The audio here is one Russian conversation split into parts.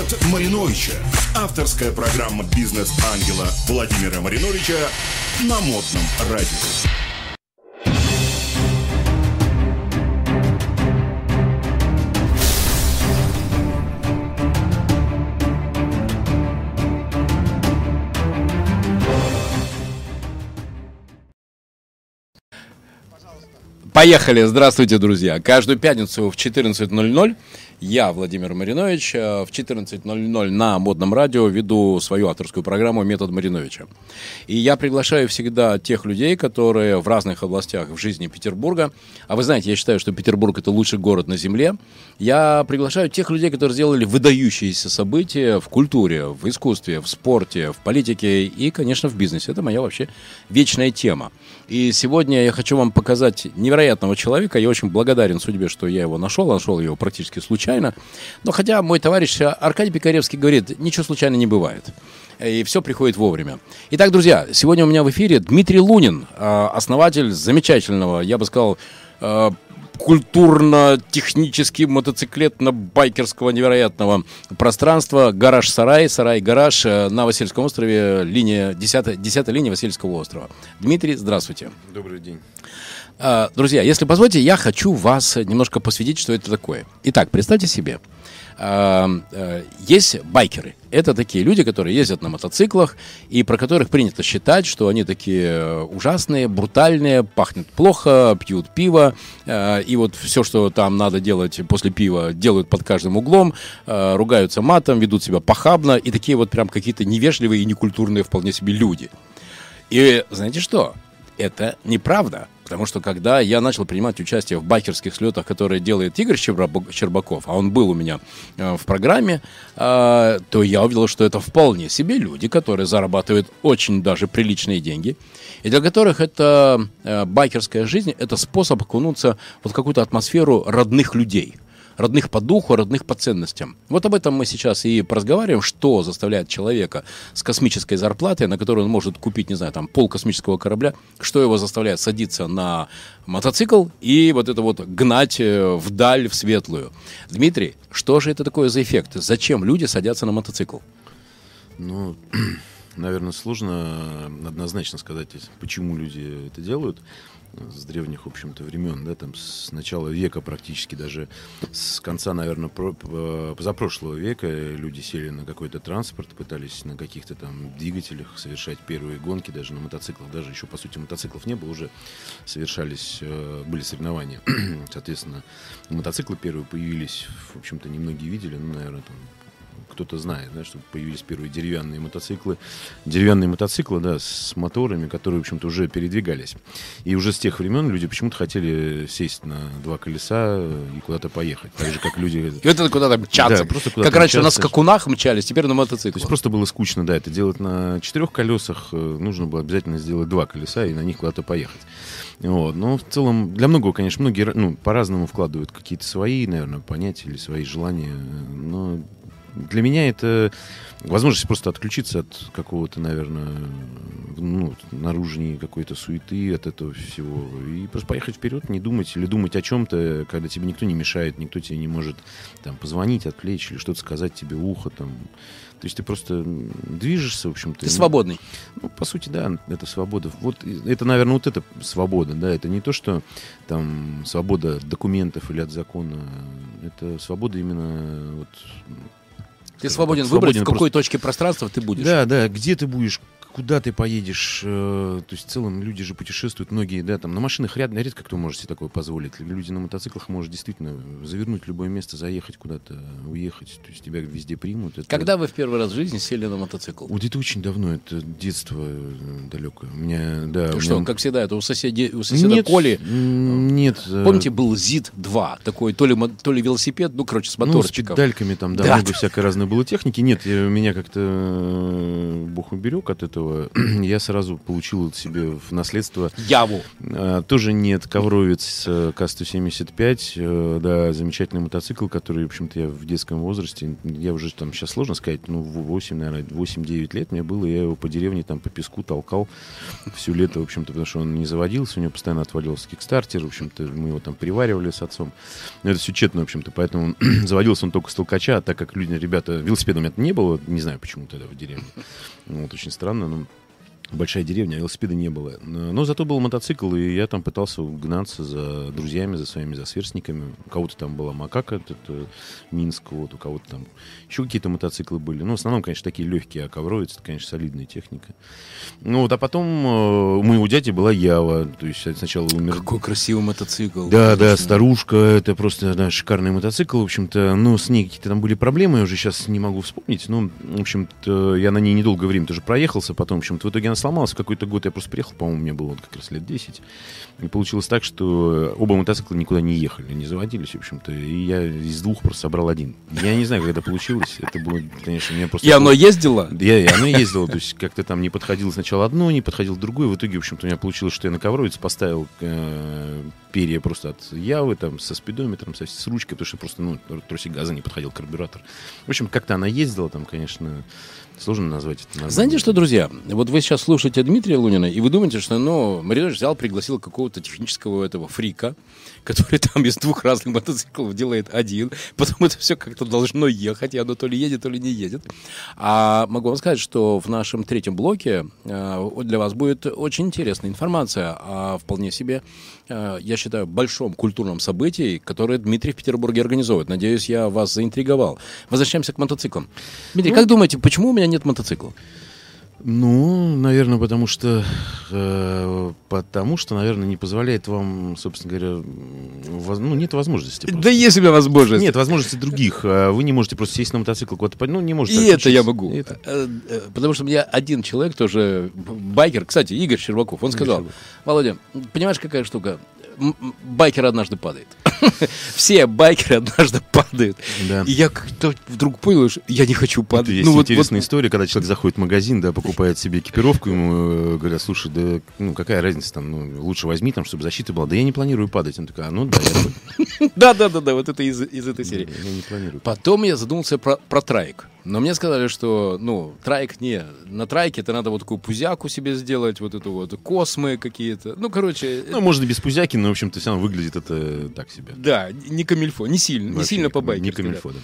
Метод Мариновича. Авторская программа бизнес-ангела Владимира Мариновича на модном радио. Поехали! Здравствуйте, друзья! Каждую пятницу в 14.00 я, Владимир Маринович, э, в 14.00 на Модном радио веду свою авторскую программу «Метод Мариновича». И я приглашаю всегда тех людей, которые в разных областях в жизни Петербурга, а вы знаете, я считаю, что Петербург – это лучший город на Земле, я приглашаю тех людей, которые сделали выдающиеся события в культуре, в искусстве, в спорте, в политике и, конечно, в бизнесе. Это моя вообще вечная тема. И сегодня я хочу вам показать невероятного человека. Я очень благодарен судьбе, что я его нашел. Нашел его практически случайно. Но хотя мой товарищ Аркадий Пикаревский говорит, ничего случайно не бывает. И все приходит вовремя. Итак, друзья, сегодня у меня в эфире Дмитрий Лунин, а, основатель замечательного, я бы сказал, а, культурно-технически мотоциклетно-байкерского невероятного пространства «Гараж-сарай», «Сарай-гараж» на Васильском острове, линия, 10, 10 линия Васильского острова. Дмитрий, здравствуйте. Добрый день. А, друзья, если позволите, я хочу вас немножко посвятить, что это такое. Итак, представьте себе, есть байкеры. Это такие люди, которые ездят на мотоциклах и про которых принято считать, что они такие ужасные, брутальные, пахнут плохо, пьют пиво, и вот все, что там надо делать после пива, делают под каждым углом, ругаются матом, ведут себя похабно, и такие вот прям какие-то невежливые и некультурные вполне себе люди. И знаете что? Это неправда. Потому что когда я начал принимать участие в байкерских слетах, которые делает Игорь Щербаков, а он был у меня э, в программе, э, то я увидел, что это вполне себе люди, которые зарабатывают очень даже приличные деньги, и для которых это э, байкерская жизнь, это способ окунуться в какую-то атмосферу родных людей – родных по духу, родных по ценностям. Вот об этом мы сейчас и поразговариваем, что заставляет человека с космической зарплатой, на которую он может купить, не знаю, там, пол космического корабля, что его заставляет садиться на мотоцикл и вот это вот гнать э, вдаль, в светлую. Дмитрий, что же это такое за эффект? Зачем люди садятся на мотоцикл? Ну, наверное, сложно однозначно сказать, почему люди это делают с древних, в общем-то, времен, да, там с начала века практически, даже с конца, наверное, про, позапрошлого века люди сели на какой-то транспорт, пытались на каких-то там двигателях совершать первые гонки, даже на мотоциклах, даже еще, по сути, мотоциклов не было, уже совершались, э, были соревнования. Соответственно, мотоциклы первые появились, в общем-то, немногие видели, ну, наверное, там кто-то знает, да, что появились первые деревянные мотоциклы. Деревянные мотоциклы, да, с моторами, которые, в общем-то, уже передвигались. И уже с тех времен люди почему-то хотели сесть на два колеса и куда-то поехать. Так же, как люди... И это куда-то мчаться. Да, просто куда как раньше мчаться. на скакунах мчались, теперь на мотоциклах. То есть просто было скучно, да, это делать на четырех колесах. Э, нужно было обязательно сделать два колеса и на них куда-то поехать. Вот. Но в целом, для многого, конечно, многие ну, по-разному вкладывают какие-то свои, наверное, понятия или свои желания. Но для меня это возможность просто отключиться от какого-то, наверное, ну, наружней какой-то суеты, от этого всего. И просто поехать вперед, не думать или думать о чем-то, когда тебе никто не мешает, никто тебе не может там, позвонить, отвлечь или что-то сказать тебе в ухо. Там. То есть ты просто движешься, в общем-то. Ты ну, свободный. Ну, по сути, да, это свобода. Вот это, наверное, вот это свобода, да. Это не то, что там свобода от документов или от закона. Это свобода именно вот ты свободен так, выбрать, свободен в какой просто... точке пространства ты будешь. Да, да, где ты будешь, куда ты поедешь. Э, то есть в целом люди же путешествуют, многие, да, там на машинах ряд, редко кто может себе такое позволить. Люди на мотоциклах может действительно завернуть в любое место, заехать куда-то, уехать. То есть тебя везде примут. Это... Когда вы в первый раз в жизни сели на мотоцикл? Вот это очень давно, это детство э, далекое. У меня, да. Что, меня... как всегда, это у, соседей, у соседа нет, Коли. Нет. Э, помните, был ЗИД-2, такой то ли, то ли велосипед, ну, короче, с моторчиком. Ну, с педальками там, да, да. много всякой разной было техники. Нет, меня как-то Бог уберег от этого я сразу получил себе в наследство... Яву. А, тоже нет, ковровец э, К-175, э, да, замечательный мотоцикл, который, в общем-то, я в детском возрасте, я уже там, сейчас сложно сказать, ну, 8, наверное, 8-9 лет мне было, я его по деревне там по песку толкал все лето, в общем-то, потому что он не заводился, у него постоянно отвалился кикстартер, в общем-то, мы его там приваривали с отцом. Но это все тщетно, в общем-то, поэтому заводился он только с толкача, а так как люди, ребята, велосипеда у меня не было, не знаю почему тогда в деревне. Вот, очень странно, но большая деревня, велосипеда не было. Но зато был мотоцикл, и я там пытался гнаться за друзьями, за своими, за сверстниками. У кого-то там была Макака, это, это Минск, вот, у кого-то там еще какие-то мотоциклы были. Ну, в основном, конечно, такие легкие, а ковровец, это, конечно, солидная техника. Ну, вот, а потом э, у моего дяди была Ява, то есть сначала умер... Какой красивый мотоцикл. Да, да, старушка, это просто да, шикарный мотоцикл, в общем-то, ну, с ней какие-то там были проблемы, я уже сейчас не могу вспомнить, но, в общем-то, я на ней недолгое время тоже проехался, потом, в общем-то, в итоге она сломалась в какой-то год, я просто приехал, по-моему, мне было вот как раз лет 10, и получилось так, что оба мотоцикла никуда не ехали, не заводились, в общем-то, и я из двух просто собрал один. Я не знаю, как это получилось, это было, конечно, меня просто... И оно ездило? Я, и оно ездило, то есть как-то там не подходило сначала одно, не подходило другое, в итоге, в общем-то, у меня получилось, что я на ковровец поставил э, перья просто от Явы, там, со спидометром, со, с ручкой, потому что просто, ну, тросик газа не подходил карбюратор. В общем, как-то она ездила там, конечно, Сложно назвать это название. Знаете что, друзья, вот вы сейчас слушаете Дмитрия Лунина, и вы думаете, что, ну, Маринович взял, пригласил какого-то технического этого фрика, который там из двух разных мотоциклов делает один, потом это все как-то должно ехать, и оно то ли едет, то ли не едет. А могу вам сказать, что в нашем третьем блоке э, для вас будет очень интересная информация о вполне себе, э, я считаю, большом культурном событии, которое Дмитрий в Петербурге организует. Надеюсь, я вас заинтриговал. Возвращаемся к мотоциклам. Дмитрий, ну, как думаете, почему у меня нет мотоцикла? Ну, наверное, потому что, э, потому что, наверное, не позволяет вам, собственно говоря, воз, ну нет возможности. Просто. Да есть у меня возможность. Нет возможности других. А вы не можете просто сесть на мотоцикл куда-то, ну не можете. И это я могу. Это. Э, э, потому что у меня один человек тоже байкер, кстати, Игорь Щербаков, он сказал, Володя, понимаешь, какая штука? Байкер однажды падает. Все байкеры однажды падают. Да. И я как-то вдруг понял, что я не хочу падать. Это есть ну, интересная вот, история, когда человек заходит в магазин, да, покупает себе экипировку, ему э, говорят, слушай, да ну какая разница, там, ну, лучше возьми, там, чтобы защита была. Да я не планирую падать. Он такой, а ну да, я Да, да, да, да, вот это из, из этой серии. Я не планирую. Потом я задумался про, про траек. Но мне сказали, что, ну, трайк не. На трайке это надо вот такую пузяку себе сделать, вот эту вот космы какие-то. Ну, короче... Ну, можно без пузяки, но, в общем-то, все равно выглядит это так себе. Да, не комильфо, не сильно, Вообще, не сильно по. Не комильфо, да.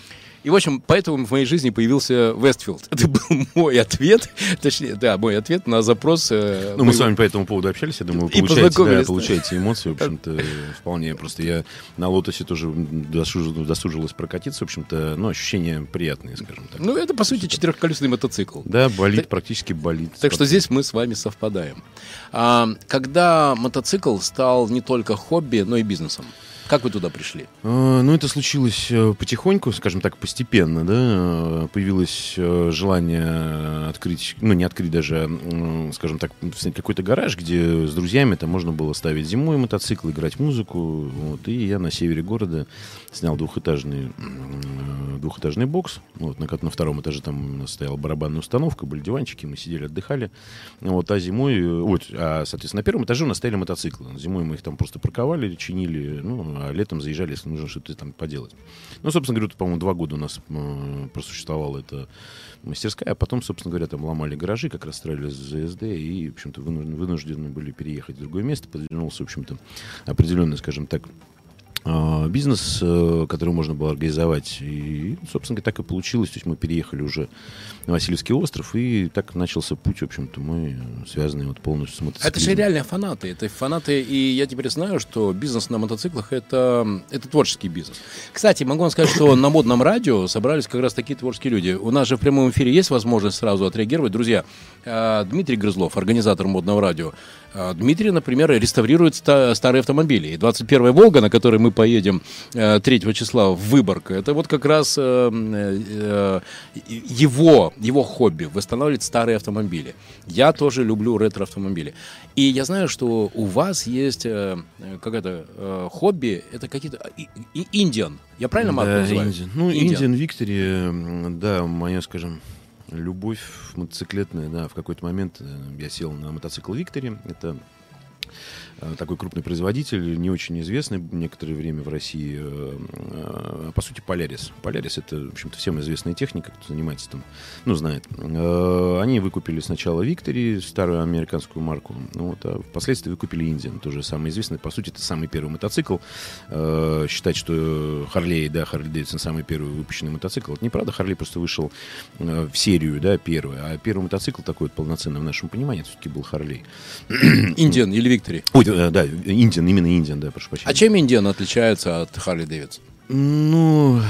И, в общем, поэтому в моей жизни появился Westfield. Это был мой ответ, точнее, да, мой ответ на запрос. Э, ну, мы с вами по этому поводу общались, я думаю, вы получаете, да, получаете эмоции, в общем-то, вполне. Просто я на Лотосе тоже досужилась прокатиться, в общем-то, ну, ощущения приятные, скажем так. Ну, это, по сути, четырехколесный мотоцикл. Да, болид, так, практически болид. Так что здесь мы с вами совпадаем. А, когда мотоцикл стал не только хобби, но и бизнесом? Как вы туда пришли? А, ну, это случилось э, потихоньку, скажем так, постепенно, да. Появилось э, желание открыть, ну, не открыть даже, скажем так, какой-то гараж, где с друзьями там можно было ставить зимой мотоцикл, играть музыку. Вот, и я на севере города снял двухэтажный, двухэтажный бокс. Вот, на, на втором этаже там стояла барабанная установка, были диванчики, мы сидели, отдыхали. Вот, а зимой, вот, а, соответственно, на первом этаже у нас стояли мотоциклы. Зимой мы их там просто парковали, чинили, ну, а летом заезжали, если нужно что-то там поделать. Ну, собственно говоря, по-моему, два года у нас э, просуществовала эта мастерская, а потом, собственно говоря, там ломали гаражи, как раз строили ЗСД, и, в общем-то, вынуждены, вынуждены были переехать в другое место, подвернулся, в общем-то, определенный, скажем так, бизнес, э, который можно было организовать. И, собственно, так и получилось. То есть мы переехали уже на Васильевский остров, и так начался путь, в общем-то, мы связаны вот полностью с мотоциклом. Это же реальные фанаты. Это фанаты, и я теперь знаю, что бизнес на мотоциклах это, это творческий бизнес. Кстати, могу вам сказать, что на модном радио собрались как раз такие творческие люди. У нас же в прямом эфире есть возможность сразу отреагировать. Друзья, э, Дмитрий Грызлов, организатор модного радио, э, Дмитрий, например, реставрирует старые автомобили. И 21-я «Волга», на которой мы поедем 3 э, числа в Выборг. Это вот как раз э, э, его, его хобби, восстанавливать старые автомобили. Я тоже люблю ретро-автомобили. И я знаю, что у вас есть какое-то хобби, это какие-то... Индиан. Я правильно могу да, называть? Indian. Ну, Индиан Виктори, да, моя, скажем, любовь мотоциклетная, да, в какой-то момент э, я сел на мотоцикл Виктори, это такой крупный производитель, не очень известный некоторое время в России, э, э, по сути, Полярис. Полярис — это, в общем-то, всем известная техника, кто занимается там, ну, знает. Они выкупили сначала Виктори, старую американскую марку, ну, вот, а впоследствии выкупили Индиан, тоже самый известный. По сути, это самый первый мотоцикл. Считать, что Харлей, да, Харли Дэвидсон самый первый выпущенный мотоцикл, это неправда. Харли просто вышел в серию, да, первый. А первый мотоцикл такой вот полноценный в нашем понимании, все-таки был Харлей. Индиан или Виктори? Ой, Э, да, Индиан, именно Индиан, да, прошу прощения. А чем Индиан отличается от Харли Дэвидсон? Ну,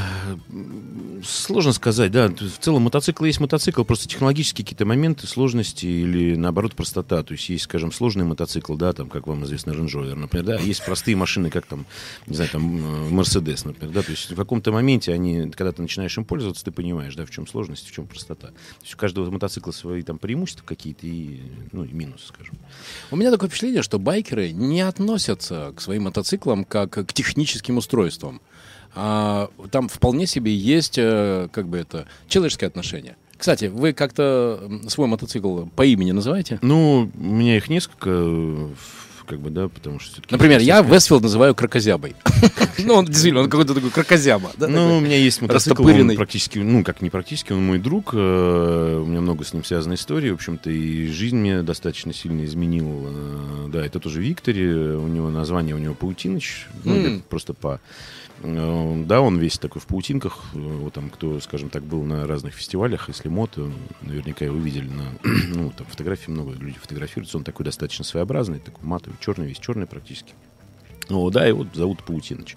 сложно сказать, да. В целом мотоцикл есть мотоцикл, просто технологические какие-то моменты, сложности или, наоборот, простота. То есть есть, скажем, сложный мотоцикл, да, там, как вам известно, Range например, да, есть простые машины, как там, не знаю, там, э, Mercedes, например, да, то есть в каком-то моменте они, когда ты начинаешь им пользоваться, ты понимаешь, да, в чем сложность, в чем простота. То есть у каждого мотоцикла свои там преимущества какие-то и, ну, и минусы, скажем. У меня такое впечатление, что байкеры не относятся к своим мотоциклам как к техническим устройствам а, там вполне себе есть, э, как бы это, человеческое отношение. Кстати, вы как-то свой мотоцикл по имени называете? Ну, у меня их несколько, как бы, да, потому что Например, я Westfield называю крокозябой. Ну, он действительно, он какой-то такой крокозяба. Ну, у меня есть мотоцикл, он практически, ну, как не практически, он мой друг, э, у меня много с ним связанной истории, в общем-то, и жизнь мне достаточно сильно изменил. Э, да, это тоже Victory, у него название, у него Паутиныч, ну, просто по да, он весь такой в паутинках. Э, вот там, кто, скажем так, был на разных фестивалях, если мод, наверняка его видели на ну, там фотографии много людей фотографируются. Он такой достаточно своеобразный, такой матовый, черный, весь черный практически. Ну, да, его зовут Паутиныч.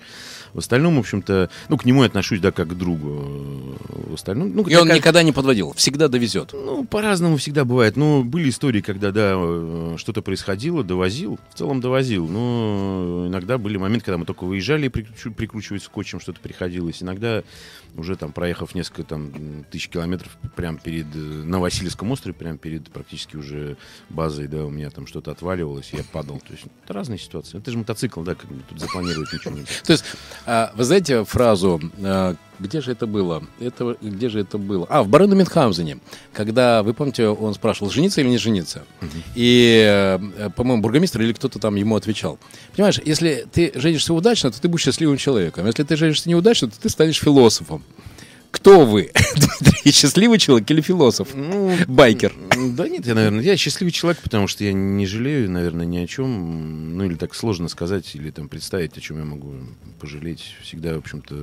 В остальном, в общем-то, ну, к нему я отношусь, да, как к другу. В остальном, ну, И он никогда не подводил, всегда довезет. Ну, по-разному всегда бывает. Ну, были истории, когда, да, э, что-то происходило, довозил, в целом довозил. Но иногда были моменты, когда мы только выезжали, прикручивать скотчем что-то приходилось. Иногда уже там проехав несколько там тысяч километров прямо перед э, на Васильевском острове, прямо перед практически уже базой, да, у меня там что-то отваливалось, я падал. То есть это разные ситуации. Это же мотоцикл, да, как бы тут запланировать ничего нельзя. То есть, а, вы знаете фразу а, где же это было? Это, где же это было? А, в Бароне Мюнхгаузене, когда, вы помните, он спрашивал, жениться или не жениться? И, э, по-моему, бургомистр или кто-то там ему отвечал. Понимаешь, если ты женишься удачно, то ты будешь счастливым человеком. Если ты женишься неудачно, то ты станешь философом. Кто вы, Дмитрий? Счастливый человек или философ? Ну, Байкер. Да нет, я, наверное, я счастливый человек, потому что я не жалею, наверное, ни о чем. Ну, или так сложно сказать, или там представить, о чем я могу пожалеть. Всегда, в общем-то,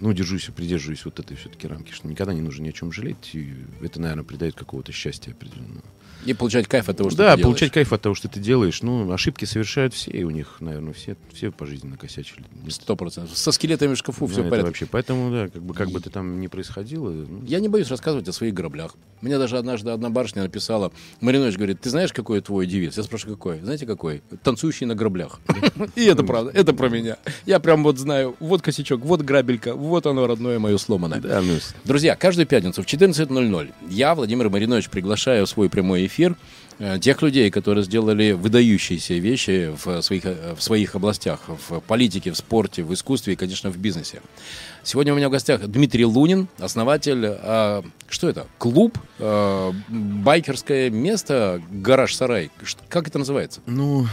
ну, держусь, придерживаюсь вот этой все-таки рамки, что никогда не нужно ни о чем жалеть, и это, наверное, придает какого-то счастья определенного. И получать кайф от того, что да, ты делаешь. Да, получать кайф от того, что ты делаешь. Ну, ошибки совершают все, и у них, наверное, все, все пожизненно косячили. Сто процентов. Со скелетами в шкафу все в порядке. вообще. Поэтому, да, как бы, как бы ты там ни происходило. Ну... Я не боюсь рассказывать о своих граблях. Мне даже однажды одна барышня написала, Маринович говорит, ты знаешь, какой твой девиз? Я спрашиваю, какой? Знаете, какой? Танцующий на граблях. И это правда, это про меня. Я прям вот знаю, вот косячок, вот грабелька, вот оно родное мое сломанное. Ну Друзья, каждую пятницу в 14.00 я, Владимир Маринович, приглашаю в свой прямой эфир Э, тех людей, которые сделали выдающиеся вещи в своих, э, в своих областях, в политике, в спорте, в искусстве и, конечно, в бизнесе. Сегодня у меня в гостях Дмитрий Лунин, основатель, э, что это, клуб, э, байкерское место, гараж-сарай, как это называется? Ну,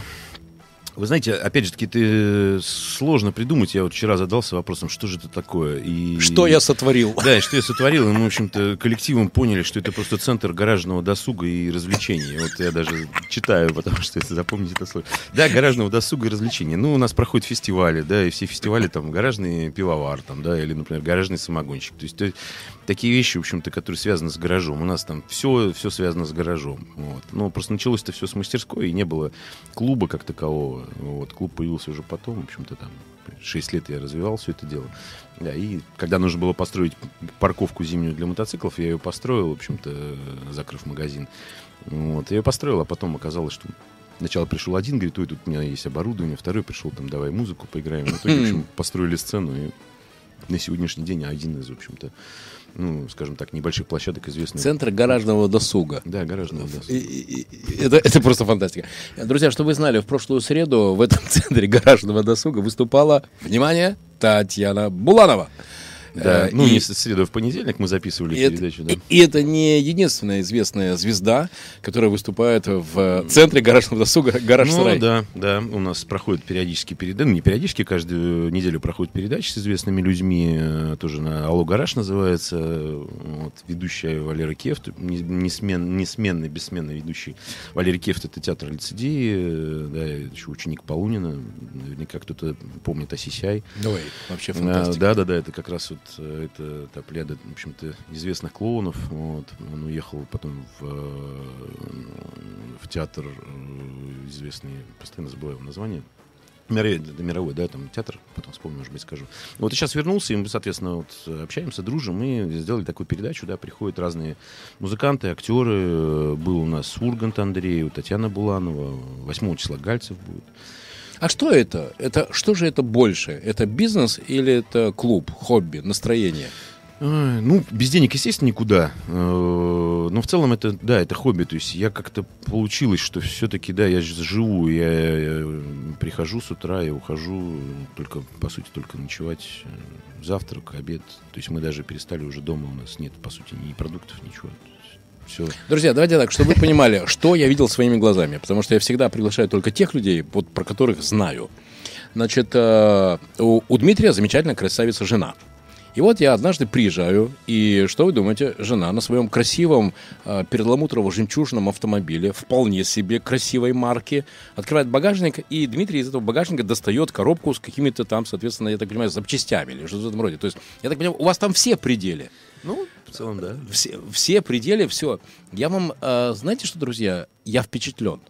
вы знаете, опять же таки, ты сложно придумать. Я вот вчера задался вопросом, что же это такое. И... Что я сотворил. Да, что я сотворил. И мы, в общем-то, коллективом поняли, что это просто центр гаражного досуга и развлечений. Вот я даже читаю, потому что если запомнить это слово. Да, гаражного досуга и развлечений. Ну, у нас проходят фестивали, да, и все фестивали там гаражный пивовар, там, да, или, например, гаражный самогонщик. То есть то, такие вещи, в общем-то, которые связаны с гаражом. У нас там все, все связано с гаражом. Вот. Но просто началось это все с мастерской, и не было клуба как такового. Вот, клуб появился уже потом, в общем-то, там 6 лет я развивал все это дело. Да, и когда нужно было построить парковку зимнюю для мотоциклов, я ее построил, в общем-то, закрыв магазин. Вот, я ее построил, а потом оказалось, что Сначала пришел один, говорит, ой, тут у меня есть оборудование, второй пришел, там, давай музыку поиграем. В итоге, в общем, построили сцену, и на сегодняшний день один из, в общем-то, ну, скажем так, небольших площадок известных. Центр гаражного досуга. Да, гаражного досуга. И, и, и, это, это просто фантастика. Друзья, чтобы вы знали, в прошлую среду в этом центре гаражного досуга выступала, внимание, Татьяна Буланова. Да, Э, ну, и- не с среды в понедельник мы записывали И это, передачу, да. и- и это не единственная известная звезда, которая выступает в центре гаражного досуга «Гараж Ну, Сарай». да, да, у нас проходят периодически передачи, ну, не периодически, каждую неделю проходят передачи с известными людьми, э, тоже на «Алло, гараж» называется, э, вот, ведущая Валера Кефт, не- несмен- несменный, бессменный ведущий. Валерий Кефт — это театр лицедеи, э, да, еще ученик Полунина, наверняка кто-то помнит Осисяй. Ой, вообще А, фантастика. Да, да, да, это как раз вот э, это та плеяда, в общем-то, известных клоунов. Вот. Он уехал потом в, э, в театр э, известный, постоянно забываю его название. Мировой, да, там театр, потом вспомню, может быть, скажу. Вот сейчас вернулся, и мы, соответственно, вот э, общаемся, дружим, и сделали такую передачу, да, приходят разные музыканты, актеры. Э, Был у нас Ургант Андрей, Татьяна Буланова, 8 числа Гальцев будет. А что это? это? Что же это больше? Это бизнес или это клуб, хобби, настроение? Ну, без денег, естественно, никуда. Э, Но в целом это, да, это хобби. То есть я как-то получилось, что все-таки, да, я живу, я, прихожу с утра, я ухожу только, по сути, только ночевать, э, завтрак, обед. То есть мы даже перестали уже дома, у нас нет, по сути, ни продуктов, ничего. Все. Друзья, давайте так, чтобы вы понимали, что я видел своими глазами, потому что я всегда приглашаю только тех людей, вот, про которых знаю. Значит, э, у, у Дмитрия замечательная красавица жена. И вот я однажды приезжаю, и что вы думаете, жена на своем красивом э, перламутрово-жемчужном автомобиле, вполне себе красивой марки, открывает багажник, и Дмитрий из этого багажника достает коробку с какими-то там, соответственно, я так понимаю, запчастями или что-то в этом роде. То есть, я так понимаю, у вас там все пределы Ну, в целом, да. все, все пределы, все. Я вам, э, знаете что, друзья, я впечатлен.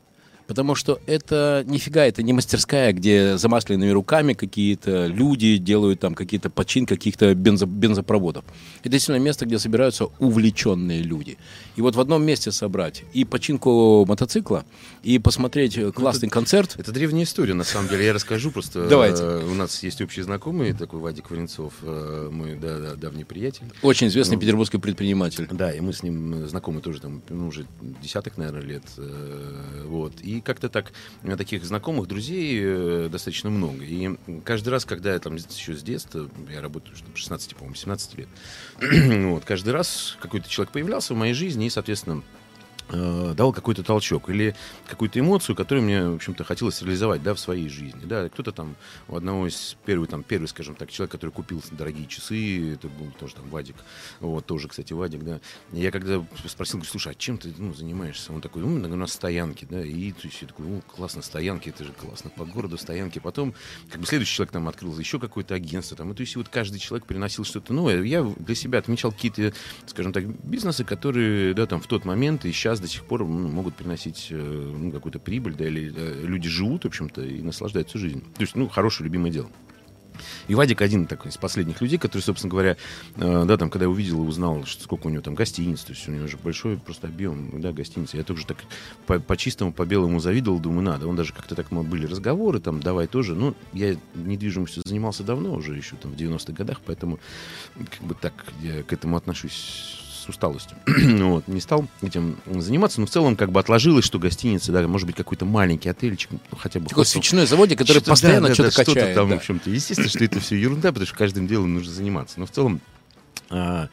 Потому что это нифига, это не мастерская, где замасленными руками какие-то люди делают там какие-то почин каких-то бензо, бензопроводов. Это действительно место, где собираются увлеченные люди. И вот в одном месте собрать и починку мотоцикла, и посмотреть э, классный концерт. Это древняя история, на самом деле. Я расскажу просто. Давайте. У нас есть общий знакомый, такой Вадик Варенцов, э, мой да, да, давний приятель. Очень известный Ну, петербургский предприниматель. Да, и мы с ним знакомы тоже там, ну, уже десяток, наверное, лет. э, Вот. И как-то так, меня таких знакомых, друзей э, достаточно много. И каждый раз, когда я там еще с детства, я работаю что, 16, по-моему, 17 лет, вот, каждый раз какой-то человек появлялся в моей жизни и, соответственно, э, дал какой-то толчок или какую-то эмоцию, которую мне, в общем-то, хотелось реализовать, да, в своей жизни, да, кто-то там, у одного из первый, там, первый, скажем так, человек, который купил дорогие часы, это был тоже там Вадик, вот, тоже, кстати, Вадик, да, я когда спросил, говорю, слушай, а чем ты, ну, занимаешься? Он такой, ну, у нас стоянки, да, и то есть я такой, ну, классно, стоянки, это же классно, по городу стоянки, потом, как бы, следующий человек там открыл еще какое-то агентство, там, и то есть вот каждый человек приносил что-то новое, я для себя отмечал какие-то, скажем так, бизнесы, которые, да, там, в тот момент и сейчас до сих пор ну, могут приносить э, ну, какую-то прибыль, да, или э, люди живут, в общем-то, и наслаждаются жизнью. То есть, ну, хорошее, любимое дело. И Вадик один такой из последних людей, который, собственно говоря, э, да, там, когда я увидел и узнал, что сколько у него там гостиниц, то есть у него же большой просто объем, да, гостиницы. Я тоже так по, по чистому, по белому завидовал, думаю, надо. Он даже как-то так, мы были разговоры, там, давай тоже. Ну, я недвижимостью занимался давно, уже еще там в 90-х годах, поэтому как бы так я к этому отношусь с усталостью. Ну вот, не стал этим заниматься, но в целом как бы отложилось, что гостиница, да, может быть, какой-то маленький отельчик, ну, хотя бы Такой хостел. свечной заводик, который Что-то, постоянно да, да, что-то да, качает. там, да. в общем-то. Естественно, что это все ерунда, потому что каждым делом нужно заниматься. Но в целом, а,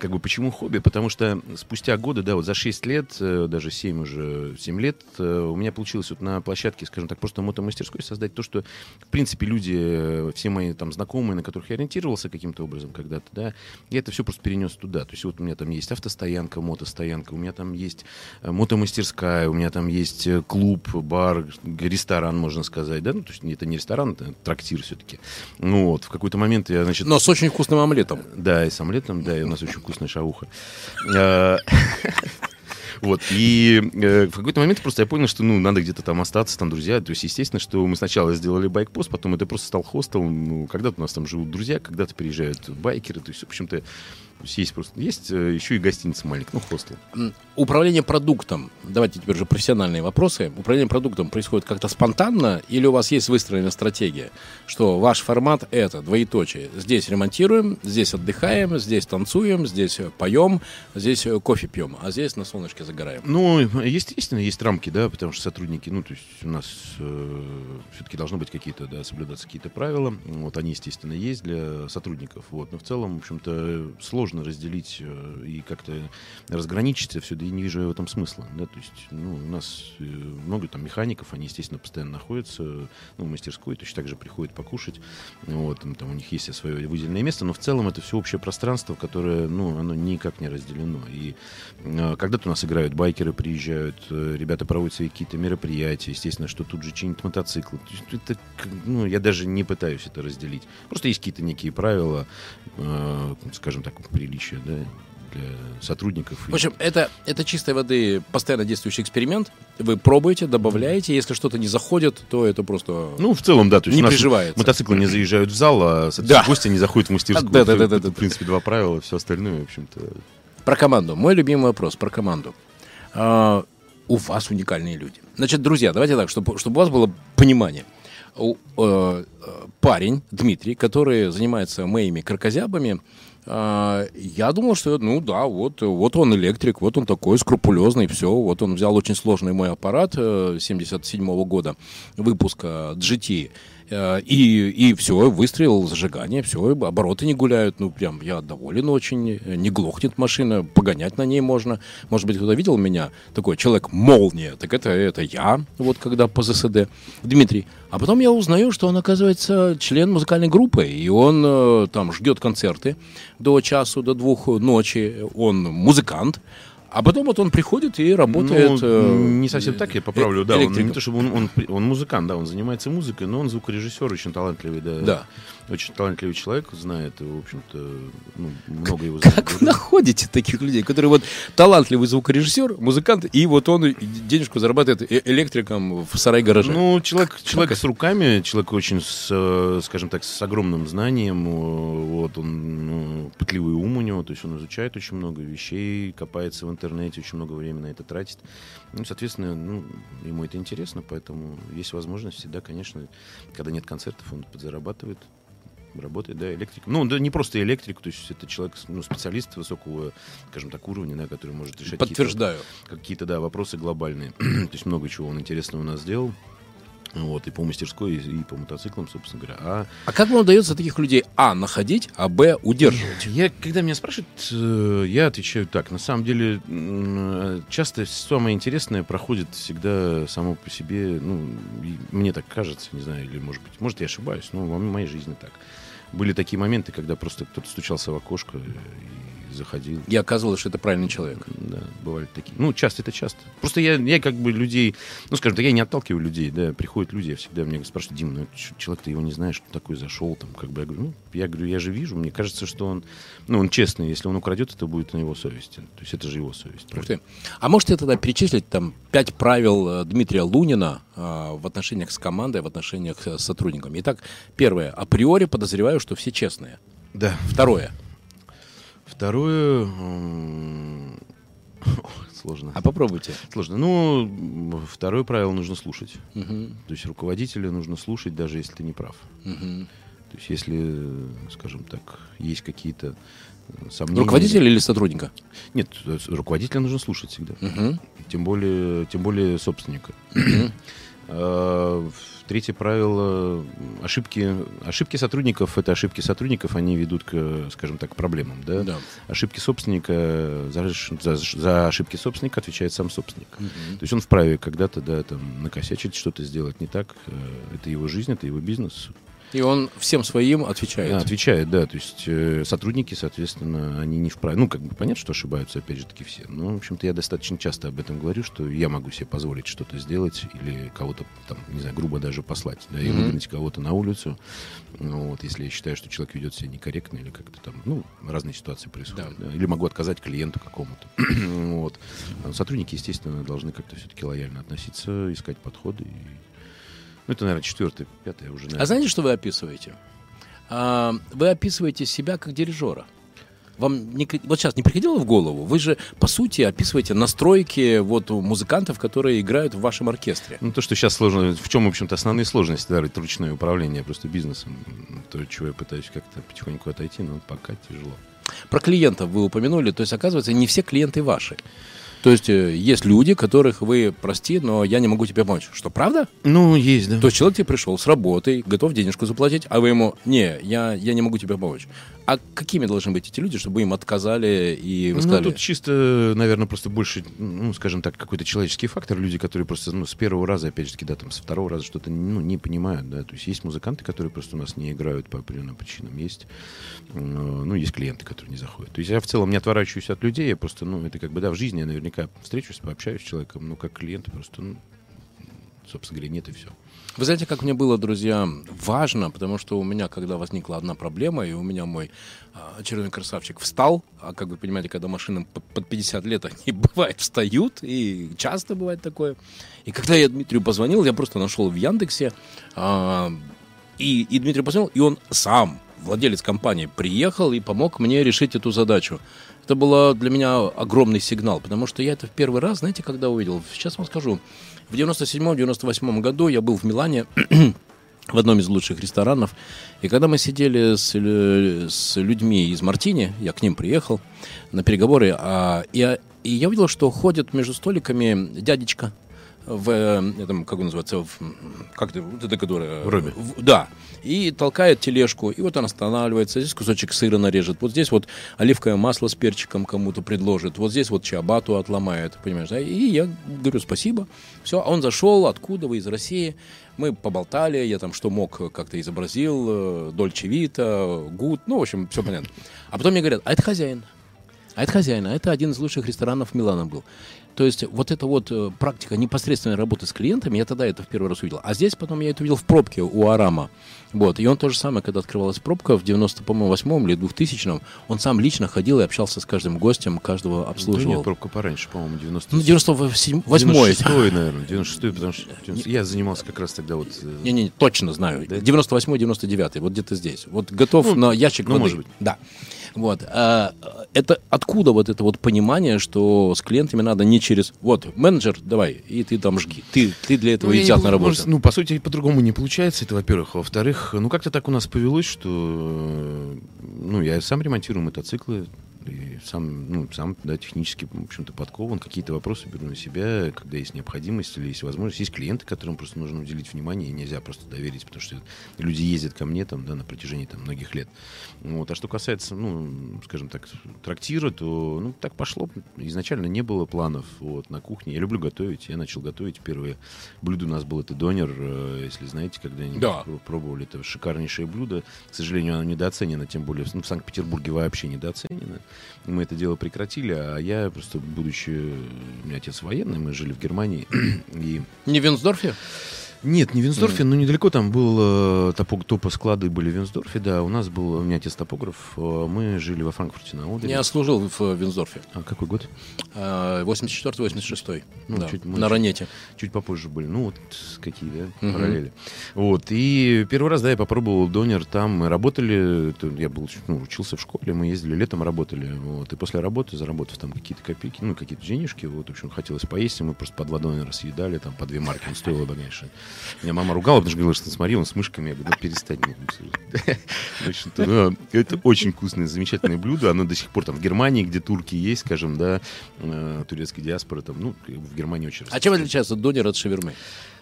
как бы почему хобби? Потому что спустя годы, да, вот за 6 лет, э, даже 7 уже, 7 лет, э, у меня получилось вот на площадке, скажем так, просто мотомастерской создать то, что, в принципе, люди, э, все мои там знакомые, на которых я ориентировался каким-то образом когда-то, да, я это все просто перенес туда. То есть вот у меня там есть автостоянка, мотостоянка, у меня там есть мотомастерская, у меня там есть клуб, бар, ресторан, можно сказать, да, ну, то есть это не ресторан, это трактир все-таки. Ну вот, в какой-то момент я, значит... Но с очень вкусным омлетом. Да, и с омлетом, да, и у нас очень вкусная шауха. Э, Вот, и э, в какой-то момент просто я понял, что, ну, надо где-то там остаться, там, друзья. То есть, естественно, что мы сначала сделали байкпост, потом это просто стал хостелом. Ну, когда-то у нас там живут друзья, когда-то приезжают байкеры. То есть, в общем-то, есть просто есть э, еще и гостиница маленькая, ну, хостел. Управление продуктом, давайте теперь уже профессиональные вопросы. Управление продуктом происходит как-то спонтанно или у вас есть выстроенная стратегия, что ваш формат это двоеточие. Здесь ремонтируем, здесь отдыхаем, здесь танцуем, здесь поем, здесь кофе пьем, а здесь на солнышке загораем. Ну, естественно, есть рамки, да, потому что сотрудники, ну, то есть у нас э, все-таки должны быть какие-то, да, соблюдаться какие-то правила. Вот они, естественно, есть для сотрудников. Вот, но в целом, в общем-то, сложно разделить э, и как-то разграничить все, да и не вижу я в этом смысла. Да? То есть, ну, у нас э, много там механиков, они, естественно, постоянно находятся ну, в мастерской, точно так же приходят покушать. Вот, там, там у них есть свое выделенное место, но в целом это все общее пространство, которое, ну, оно никак не разделено. И э, когда-то у нас играют байкеры, приезжают, ребята проводят свои какие-то мероприятия, естественно, что тут же чинят мотоциклы. Это, ну, я даже не пытаюсь это разделить. Просто есть какие-то некие правила, скажем так, приличия, да, для сотрудников. В общем, это, это чистой воды постоянно действующий эксперимент. Вы пробуете, добавляете. Если что-то не заходит, то это просто Ну, в целом, да. То есть не приживается. Мотоциклы не заезжают в зал, а да. гости не заходят в мастерскую. Да, да, да, да, да. В принципе, два правила, все остальное, в общем-то. Про команду. Мой любимый вопрос про команду. А, у вас уникальные люди. Значит, друзья, давайте так, чтобы, чтобы у вас было понимание. У, э, парень Дмитрий, который занимается моими крокозябами, я думал, что, ну да, вот, вот он электрик, вот он такой скрупулезный, все. Вот он взял очень сложный мой аппарат 77 -го года выпуска GT Э, и, и все, выстрелил зажигание, все, обороты не гуляют. Ну, прям я доволен очень. Не глохнет машина, погонять на ней можно. Может быть, кто-то видел меня, такой человек-молния. Так это, это я, вот когда по ЗСД. Дмитрий. А потом я узнаю, что он, оказывается, член музыкальной группы. И он э, там ждет концерты до часу, до двух ночи. Он музыкант. А потом вот он приходит и работает. Ну, э, не совсем так, я поправлю, да. Он, не то чтобы он, он, он музыкант, да, он занимается музыкой, но он звукорежиссер очень талантливый, да. Да. Очень талантливый человек, знает, в общем-то, ну, много его знает. Как вы находите таких людей, которые вот талантливый звукорежиссер, музыкант, и вот он денежку зарабатывает э, электриком в сарай гараже? Ну, человек, человек с руками, человек очень, с, э, скажем так, с огромным знанием, вот он ну, пытливый ум у него, то есть он изучает очень много вещей, копается в интернете, очень много времени на это тратит. Ну, соответственно, ну, ему это интересно, поэтому есть возможность всегда, конечно, когда нет концертов, он подзарабатывает работает, да, электриком. Ну, да не просто электрик, то есть это человек, ну, специалист высокого, скажем так, уровня, да, который может решать Подтверждаю. какие-то, какие-то да, вопросы глобальные. то есть много чего он интересного у нас сделал. Вот, и по мастерской, и, по мотоциклам, собственно говоря. А, а как вам удается таких людей, а, находить, а, б, удерживать? Я, когда меня спрашивают, э, я отвечаю так. На самом деле, часто самое интересное проходит всегда само по себе, ну, мне так кажется, не знаю, или, может быть, может, я ошибаюсь, но в моей жизни так. Были такие моменты, когда просто кто-то стучался в окошко и заходил. И оказывалось, что это правильный человек. Да, бывают такие. Ну, часто это часто. Просто я, я как бы людей, ну, скажем так, я не отталкиваю людей, да, приходят люди, я всегда мне спрашивают, Дим, ну, человек, ты его не знаешь, кто такой зашел, там, как бы, я говорю, ну, я говорю, я же вижу, мне кажется, что он, ну, он честный, если он украдет, это будет на его совести. То есть это же его совесть. Ух ты. А можете тогда перечислить там пять правил э, Дмитрия Лунина а, в отношениях с командой, в отношениях с сотрудниками? Итак, первое. Априори подозреваю, что все честные. Да. Второе. Второе... Сложно. А попробуйте. Сложно. Ну, второе правило нужно слушать. Угу. То есть руководителя нужно слушать, даже если ты не прав. Угу. То есть если, скажем так, есть какие-то сомнения... Руководителя или сотрудника? Нет, руководителя нужно слушать всегда. Угу. Тем, более, тем более собственника. Угу. Третье правило – ошибки, ошибки сотрудников – это ошибки сотрудников, они ведут к, скажем так, проблемам. Да? Да. Ошибки собственника, за, за, за ошибки собственника отвечает сам собственник. Угу. То есть он вправе когда-то да, там, накосячить, что-то сделать не так. Э, это его жизнь, это его бизнес. И он всем своим отвечает. Да, отвечает, да. То есть э, сотрудники, соответственно, они не вправе. Ну, как бы понятно, что ошибаются, опять же таки, все. Но, в общем-то, я достаточно часто об этом говорю, что я могу себе позволить что-то сделать или кого-то, там, не знаю, грубо даже послать, да, и mm-hmm. выгнать кого-то на улицу. Ну, вот, если я считаю, что человек ведет себя некорректно или как-то там, ну, разные ситуации происходят. Да. Да, или могу отказать клиенту какому-то. вот. Сотрудники, естественно, должны как-то все-таки лояльно относиться, искать подходы и ну, это, наверное, четвертый, пятый уже. Наверное. А знаете, что вы описываете? А, вы описываете себя как дирижера. вам не, вот сейчас не приходило в голову? Вы же, по сути, описываете настройки вот музыкантов, которые играют в вашем оркестре. Ну, то, что сейчас сложно, в чем, в общем-то, основные сложности, да, это ручное управление просто бизнесом. То, чего я пытаюсь как-то потихоньку отойти, но пока тяжело. Про клиентов вы упомянули, то есть, оказывается, не все клиенты ваши. То есть э, есть люди, которых вы, прости, но я не могу тебе помочь. Что, правда? Ну, есть, да. То есть человек тебе пришел с работой, готов денежку заплатить, а вы ему, не, я, я не могу тебе помочь. А какими должны быть эти люди, чтобы им отказали и вы сказали? Ну, тут чисто, наверное, просто больше, ну, скажем так, какой-то человеческий фактор. Люди, которые просто, ну, с первого раза, опять же таки, да, там, со второго раза что-то, ну, не понимают, да. То есть есть музыканты, которые просто у нас не играют по определенным причинам. Есть, э, ну, есть клиенты, которые не заходят. То есть я в целом не отворачиваюсь от людей, я просто, ну, это как бы, да, в жизни я наверняка встречусь, пообщаюсь с человеком, ну, как клиент просто, ну, собственно говоря, нет и все. Вы знаете, как мне было, друзья, важно, потому что у меня, когда возникла одна проблема, и у меня мой а, очередной красавчик встал, а как вы понимаете, когда машинам под 50 лет, они бывает встают, и часто бывает такое. И когда я Дмитрию позвонил, я просто нашел в Яндексе, а, и, и Дмитрий позвонил, и он сам, владелец компании, приехал и помог мне решить эту задачу. Это был для меня огромный сигнал, потому что я это в первый раз, знаете, когда увидел, сейчас вам скажу, в 97-98 году я был в Милане в одном из лучших ресторанов. И когда мы сидели с, с людьми из Мартини, я к ним приехал на переговоры, а, и, и я увидел, что ходит между столиками дядечка в этом, как он называется, в, как это, вот это которое... В Робе. В, да. И толкает тележку, и вот он останавливается, здесь кусочек сыра нарежет, вот здесь вот оливковое масло с перчиком кому-то предложит, вот здесь вот чабату отломает, понимаешь, да? И я говорю спасибо. Все, а он зашел, откуда вы, из России. Мы поболтали, я там что мог как-то изобразил, Дольче Вита, Гуд, ну, в общем, все понятно. А потом мне говорят, а это хозяин. А это хозяин, а это один из лучших ресторанов Милана был. То есть вот эта вот э, практика непосредственной работы с клиентами, я тогда это в первый раз увидел. А здесь потом я это увидел в пробке у Арама. Вот. И он то же самое, когда открывалась пробка в 90, по-моему, 8 или 2000 он сам лично ходил и общался с каждым гостем, каждого обслуживал. Да нет, пробка пораньше, по-моему, 90 Ну, 98 96 наверное, 96 потому что 90, я занимался как раз тогда вот... Не-не, э, точно знаю. Да? 98 99 вот где-то здесь. Вот готов ну, на ящик ну, воды. может быть. Да. Вот. А, это откуда вот это вот понимание, что с клиентами надо не через вот менеджер, давай, и ты там жги. Ты, ты для этого ну, и взят на работу. Может, ну, по сути, по-другому не получается, это во-первых. Во-вторых, ну как-то так у нас повелось, что ну, я сам ремонтирую мотоциклы, и сам, ну, сам, да, технически, в общем-то, подкован. Какие-то вопросы беру на себя, когда есть необходимость или есть возможность. Есть клиенты, которым просто нужно уделить внимание, и нельзя просто доверить, потому что люди ездят ко мне там, да, на протяжении там, многих лет. Вот. А что касается, ну, скажем так, трактира, то, ну, так пошло. Изначально не было планов вот, на кухне. Я люблю готовить. Я начал готовить. Первое блюдо у нас было это донер, э, если знаете, когда-нибудь да. пробовали. Это шикарнейшее блюдо. К сожалению, оно недооценено, тем более ну, в Санкт-Петербурге вообще недооценено мы это дело прекратили, а я просто, будучи... У меня отец военный, мы жили в Германии. и... Не в Винсдорфе? Нет, не в Винсдорфе, mm. но недалеко там был э, топо, топо склады были в Винсдорфе, да. У нас был, у меня отец топограф, э, мы жили во Франкфурте на Одере. Я служил в э, Винсдорфе. А какой год? 84-86. Ну, да, чуть, на Ранете. Чуть попозже были. Ну, вот какие, да, mm-hmm. параллели. Вот, и первый раз, да, я попробовал донер там. Мы работали, я был, ну, учился в школе, мы ездили летом, работали. Вот, и после работы, заработав там какие-то копейки, ну, какие-то денежки, вот, в общем, хотелось поесть, и мы просто по два донера съедали, там, по две марки. Он стоил, конечно. Меня мама ругала, потому что говорила, что смотри, он с мышками. Я говорю, ну перестань. Ну, это очень вкусное, замечательное блюдо. Оно до сих пор там в Германии, где турки есть, скажем, да, э, турецкая диаспора, там, ну, в Германии очень А чем отличается донер от шавермы?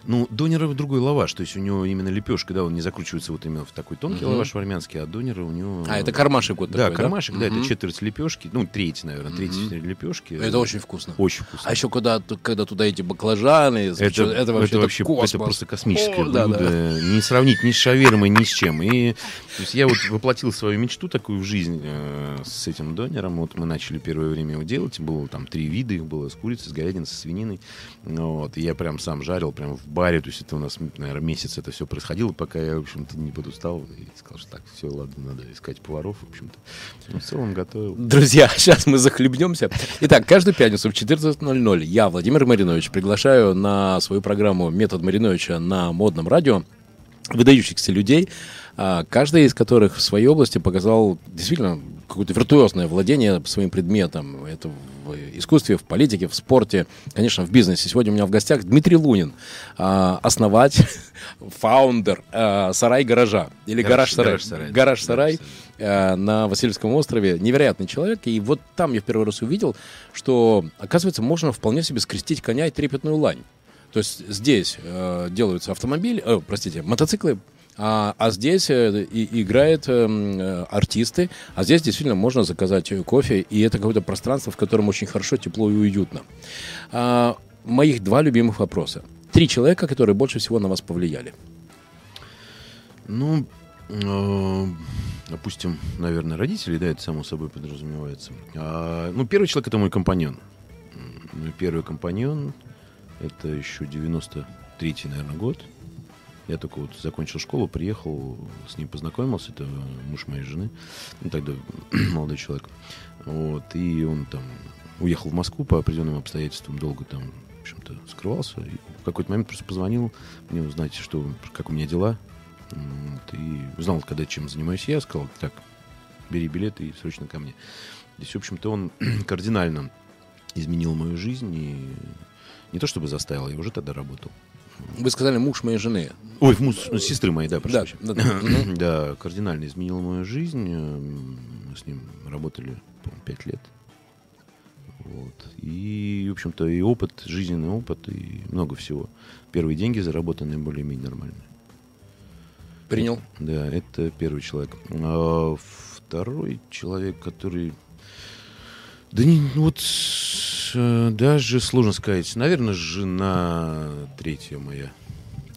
Ну, донера другой лаваш, то есть у него именно лепешка, да, он не закручивается вот именно в такой тонкий uh-huh. лаваш в армянский, а донера у него... А, это кармашек вот да, такой, кармашек, да? да, uh-huh. это четверть лепешки, ну, треть, наверное, треть uh-huh. лепешки. Это очень вкусно. Очень вкусно. А еще когда, когда туда эти баклажаны, это, это вообще, это, вообще космос. это просто космическое О, блюдо, да, да. не сравнить ни с шавермой, ни с чем. И то есть я вот воплотил свою мечту такую в жизнь э, с этим донером, вот мы начали первое время его делать, было там три вида, их было с курицей, с говядиной, со свининой, ну, вот, и я прям сам жарил, прям в баре, то есть это у нас, наверное, месяц это все происходило, пока я, в общем-то, не подустал и сказал, что так, все, ладно, надо искать поваров, в общем-то. Ну, в целом готовил. Друзья, сейчас мы захлебнемся. Итак, каждую пятницу в 14.00 я, Владимир Маринович, приглашаю на свою программу «Метод Мариновича» на модном радио выдающихся людей, а, каждый из которых в своей области показал действительно какое-то виртуозное владение своим предметом. Это в искусстве, в политике, в спорте, конечно, в бизнесе. Сегодня у меня в гостях Дмитрий Лунин, а, основатель, фаундер а, «Сарай-гаража» или «Гараж-сарай». «Гараж-сарай». «Гараж-сарай» а, на Васильевском острове. Невероятный человек. И вот там я в первый раз увидел, что, оказывается, можно вполне себе скрестить коня и трепетную лань. То есть здесь э, делаются автомобили, э, простите, мотоциклы, а, а здесь э, и, играют э, э, артисты, а здесь действительно можно заказать кофе, и это какое-то пространство, в котором очень хорошо, тепло и уютно. А, моих два любимых вопроса. Три человека, которые больше всего на вас повлияли. Ну, э, допустим, наверное, родители, да, это само собой подразумевается. А, ну, первый человек это мой компаньон. Первый компаньон, это еще 93-й, наверное, год. Я только вот закончил школу, приехал, с ним познакомился, это муж моей жены, ну тогда молодой человек. Вот, и он там уехал в Москву по определенным обстоятельствам, долго там, в общем-то, скрывался. И в какой-то момент просто позвонил мне узнать, что, как у меня дела. Вот, и узнал, когда чем занимаюсь я, сказал, так, бери билет и срочно ко мне. Здесь, в общем-то, он кардинально изменил мою жизнь и не то чтобы заставил, я уже тогда работал. Вы сказали муж моей жены. Ой, муж ну, сестры моей, да, прошу Да, да, да. Да, кардинально изменил мою жизнь. Мы с ним работали, по-моему, пять лет. Вот. И, в общем-то, и опыт, жизненный опыт, и много всего. Первые деньги заработанные более-менее нормальные. Принял. Да, это первый человек. А второй человек, который... Да не, ну вот э, даже сложно сказать. Наверное, жена третья моя.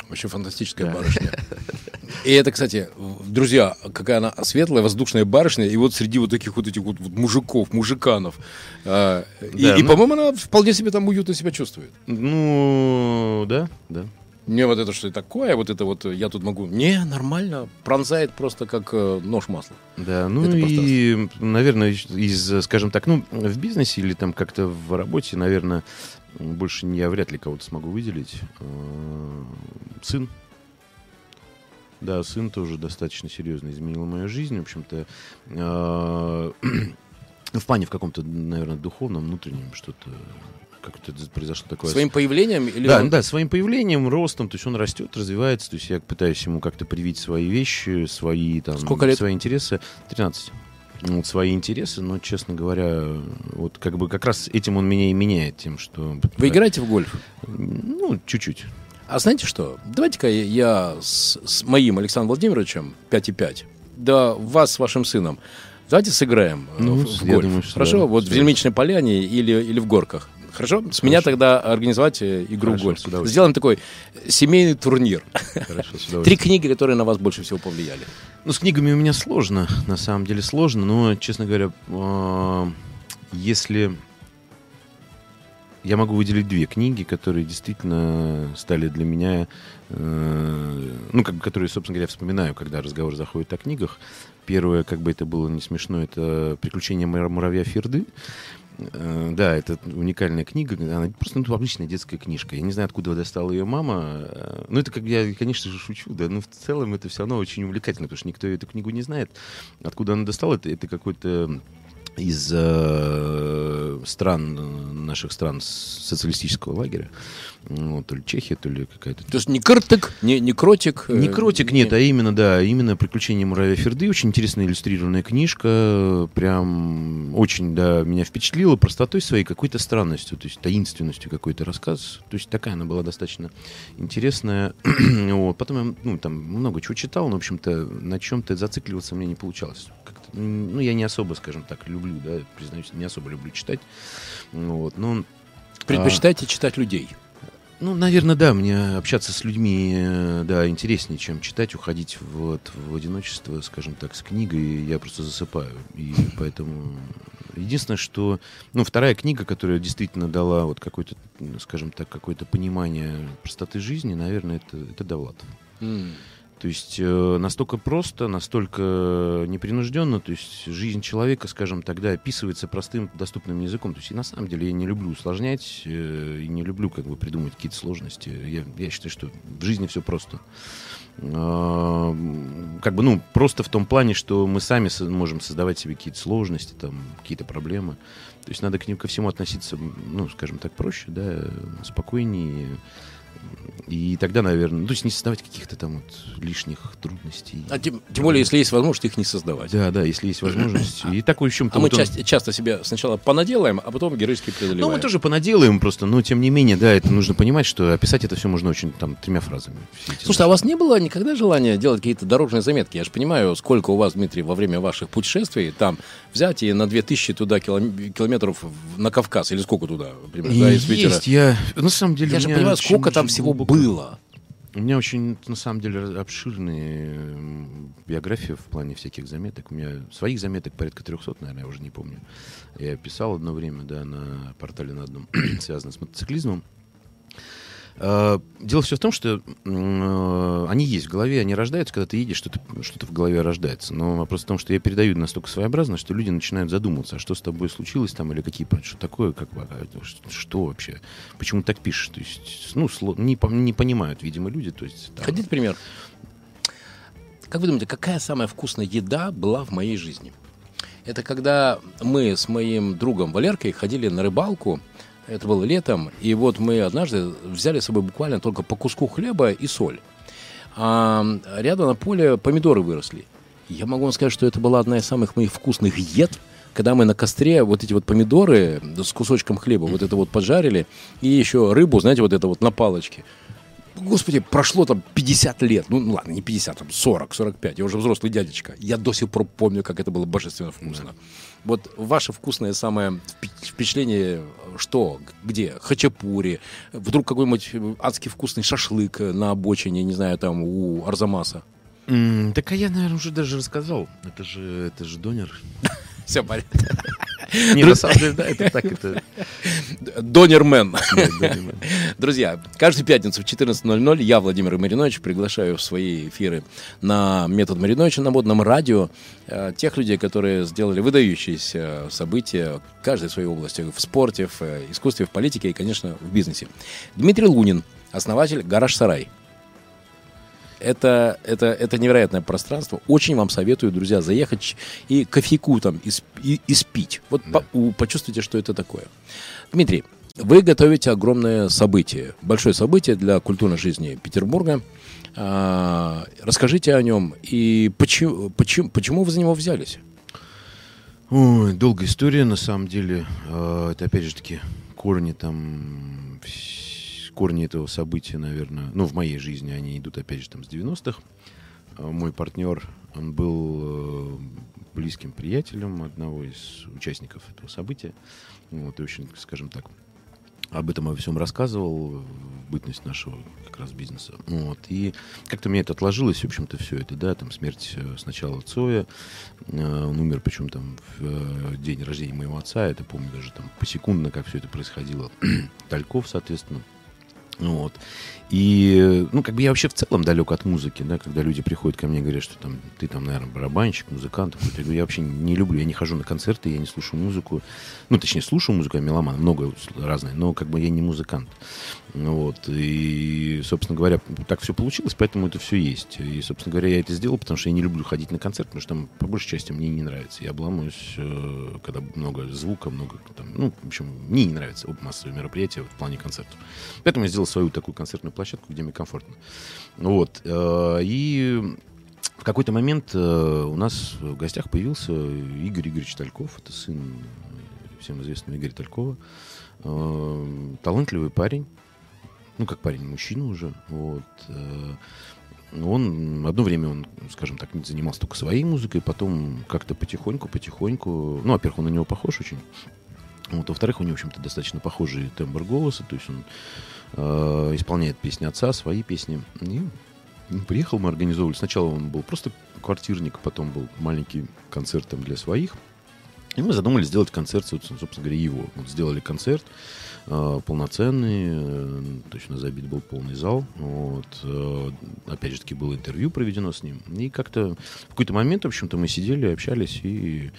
Вообще фантастическая Да. барышня. И это, кстати, друзья, какая она светлая, воздушная барышня, и вот среди вот таких вот этих вот, вот мужиков, мужиканов. а, и, Да, и, ну- по-моему, она вполне себе там уютно себя чувствует. Ну, да, да. Не вот это что такое, вот это вот э, я тут могу. Не, нормально, пронзает просто как э, нож масла. Да, ну Это и, наверное, из- из, скажем так, ну, в бизнесе или там как-то в работе, наверное, больше я вряд ли кого-то смогу выделить. Э, Сын. Да, сын тоже достаточно серьезно изменил мою жизнь. В общем-то, э, в плане в каком-то, наверное, духовном, внутреннем что-то как-то произошло такое. Своим появлением или Да, он- да, своим появлением, ростом, то есть он растет, развивается, то есть я пытаюсь ему как-то привить свои вещи, свои там, Сколько лет? свои интересы. 13. Ну, Вот свои интересы, но, честно говоря, вот как бы как раз этим он меня и меняет тем, что... Вы играете в гольф? Ну, чуть-чуть. А знаете что? Давайте-ка я с, с моим Александром Владимировичем 5,5, да вас с вашим сыном, давайте сыграем э, Ну, в, в гольф. думаю, Хорошо? да, вот в Зельмичной поляне или, или в горках. Хорошо? С меня тогда организовать э, игру Хорошо, в гольф. Сделаем такой семейный турнир. Хорошо. Три книги, которые на вас больше всего повлияли. Ну, с книгами у меня сложно, на самом деле сложно, но, честно говоря, э, если... Я могу выделить две книги, которые действительно стали для меня, э, ну, как которые, собственно говоря, вспоминаю, когда разговор заходит о книгах. Первое, как бы это было не смешно, это «Приключения мура- муравья Ферды». Э, Да, это уникальная книга, она просто ну, обычная детская книжка. Я не знаю, откуда достала ее мама. Э, Ну, это как я, конечно же, шучу, да, но в целом это все равно очень увлекательно, потому что никто эту книгу не знает. Откуда она достала, это, это какой-то из э, стран, наших стран социалистического лагеря. Ну, то ли Чехия, то ли какая-то То есть не кртык, не, не кротик. э, не кротик, нет, а именно, да, именно «Приключения муравья Ферды». Очень интересная иллюстрированная книжка. Прям очень, да, меня впечатлила простотой своей, какой-то странностью, то есть таинственностью какой-то рассказ. То есть такая она была достаточно интересная. вот. Потом я, ну, там много чего читал, но, в общем-то, на чем-то зацикливаться мне не получалось. Ну, я не особо, скажем так, люблю, да, признаюсь, не особо люблю читать. Вот, но Предпочитаете читать людей. ну, наверное, да, мне общаться с людьми, э, да, интереснее, чем читать, уходить вот в одиночество, скажем так, с книгой, я просто засыпаю. И поэтому единственное, что, ну, вторая книга, которая действительно дала вот какое-то, скажем так, какое-то понимание простоты жизни, наверное, это, это Довлатов. М. То есть э, настолько просто, настолько непринужденно, то есть жизнь человека, скажем, тогда описывается простым, доступным языком. То есть и на самом деле я не люблю усложнять, э, и не люблю как бы придумать какие-то сложности. Я, я считаю, что в жизни все просто. Как бы, ну, просто в том плане, что мы сами можем создавать себе какие-то сложности, там, какие-то проблемы. То есть надо к ним ко всему относиться, ну, скажем так, проще, да, спокойнее. И тогда, наверное, ну, то есть не создавать каких-то там вот лишних трудностей. А тем, тем более, если есть возможность их не создавать. Да, да, если есть возможность. И такой в чем-то... А мы вот он- часто, часто себе сначала понаделаем, а потом героически преодолеваем. Ну, мы тоже понаделаем просто, но тем не менее, да, это нужно понимать, что описать это все можно очень там тремя фразами. Слушай, а у вас не было никогда желания делать какие-то дорожные заметки? Я же понимаю, сколько у вас, Дмитрий, во время ваших путешествий там взять и на 2000 туда килом- километров на Кавказ, или сколько туда, например, да, из? Есть, я... На самом деле... Я же понимаю, сколько там всего глубоко- было. У меня очень, на самом деле, м, биография в плане всяких заметок. У меня своих заметок порядка 300, наверное, я уже не помню. Я писал одно время, да, на портале на одном, связанном с мотоциклизмом. А, Дело все в том, что э, они есть в голове, они рождаются, когда ты едешь, что-то что в голове рождается. Но вопрос в том, что я передаю настолько своеобразно, что люди начинают задумываться, а что с тобой случилось там, или какие, что такое, как, а, что, вообще, почему так пишешь. То есть, ну, не, не понимают, видимо, люди. То есть, там, Хотите пример? Как вы думаете, какая самая вкусная еда была в моей жизни? Это когда мы с моим другом Валеркой ходили на рыбалку, это было летом, и вот мы однажды взяли с собой буквально только по куску хлеба и соль. А рядом на поле помидоры выросли. Я могу вам сказать, что это была одна из самых моих вкусных ед, когда мы на костре вот эти вот помидоры с кусочком хлеба вот это вот поджарили, и еще рыбу, знаете, вот это вот на палочке. Господи, прошло там 50 лет. Ну, ну ладно, не 50, там 40, 45. Я уже взрослый дядечка. Я до сих пор помню, как это было божественно вкусно. Вот ваше вкусное самое впе- впечатление, что, где? Хачапури, вдруг какой-нибудь адский вкусный шашлык на обочине, не знаю, там у Арзамаса. М, Так а я, наверное, уже даже рассказал. Это же, это же донер. Все порядок. Не, на самом деле, да, это так, это... Донермен. Друзья, каждую пятницу в 14.00 я, Владимир Маринович, приглашаю в свои эфиры на метод Мариновича на модном радио э, тех людей, которые сделали выдающиеся события в каждой своей области, в спорте, в э, искусстве, в политике и, конечно, в бизнесе. Дмитрий Лунин, основатель «Гараж Сарай». Это, это, это невероятное пространство. Очень вам советую, друзья, заехать и кофейку там исп- и, испить. Вот по- у- почувствуйте, что это такое. Дмитрий, вы готовите огромное событие, большое событие для культурной жизни Петербурга. А, расскажите о нем и почему, почему, почему вы за него взялись? Ой, долгая история, на самом деле. А, Это, опять же таки, корни там... Корни этого события, наверное, ну, в моей жизни они идут, опять же, там, с 90-х. А, Мой партнер, он был э, близким приятелем одного из участников этого события. Вот, и очень, скажем так, об этом обо всем рассказывал, бытность нашего как раз бизнеса. Вот. И как-то мне это отложилось, в общем-то, все это, да, там смерть э, сначала Цоя, э, он умер, причем там в день рождения моего отца, это помню даже там посекундно, как все это происходило. Тальков, соответственно. Вот. И, ну, как бы я вообще в целом далек от музыки, да, когда люди приходят ко мне и говорят, что там, ты там, наверное, барабанщик, музыкант. Я говорю, я вообще не люблю, я не хожу на концерты, я не слушаю музыку. Ну, точнее, слушаю музыку, я меломан, много разное, но как бы я не музыкант. Вот. И, собственно говоря, так все получилось, поэтому это все есть. И, собственно говоря, я это сделал, потому что я не люблю ходить на концерт, потому что там, по большей части, мне не нравится. Я обламываюсь, э, когда много звука, много там, ну, в общем, мне не нравится массовые мероприятия в плане концертов. Поэтому я сделал свою такую концертную площадку, где мне комфортно. Вот. э, И в какой-то момент э, у нас в гостях появился Игорь Игоревич Тальков. Это сын всем известного Игоря Талькова. Талантливый парень. Ну, как парень, мужчина уже. Вот. э, Он одно время он, скажем так, занимался только своей музыкой, потом как-то потихоньку, потихоньку. Ну, во-первых, он на него похож очень. Вот, во-вторых, у него, в общем-то, достаточно похожий тембр голоса, то есть он э, исполняет песни отца, свои песни. И ну, приехал, мы организовывали. Сначала он был просто квартирник, потом был маленький концерт там для своих. И мы задумали сделать концерт, собственно говоря, его. Вот сделали концерт полноценный, э, точно забит был полный зал. Вот, э, опять же таки было интервью проведено с ним. И как-то в какой-то момент, в общем-то, мы сидели, общались, и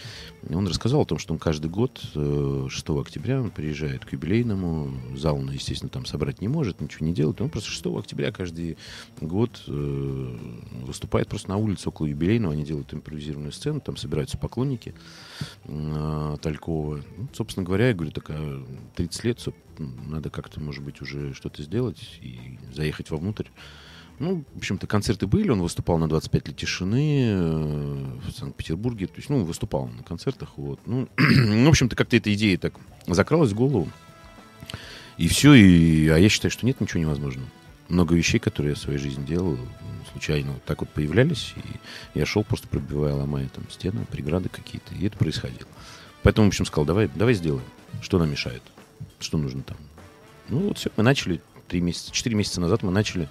он рассказал о том, что он каждый год 6 октября он приезжает к юбилейному. Зал он, естественно, там собрать не может, ничего не делает. Он просто 6 октября каждый год выступает просто на улице около юбилейного. Они делают импровизированную сцену, там собираются поклонники. Э, Талькова. Ну, собственно говоря, я говорю, такая 30 лет, надо как-то, может быть, уже что-то сделать и заехать вовнутрь. Ну, в общем-то, концерты были, он выступал на 25 лет тишины э, в Санкт-Петербурге, то есть, ну, выступал на концертах, вот. Ну, в общем-то, как-то эта идея так закралась в голову. И все, и, а я считаю, что нет ничего невозможного. Много вещей, которые я в своей жизни делал, случайно вот так вот появлялись, и я шел просто пробивая, ломая там стены, преграды какие-то, и это происходило. Поэтому, в общем, сказал, давай, давай сделаем. Что нам мешает? Что нужно там? Ну вот все, мы начали три месяца, четыре месяца назад мы начали,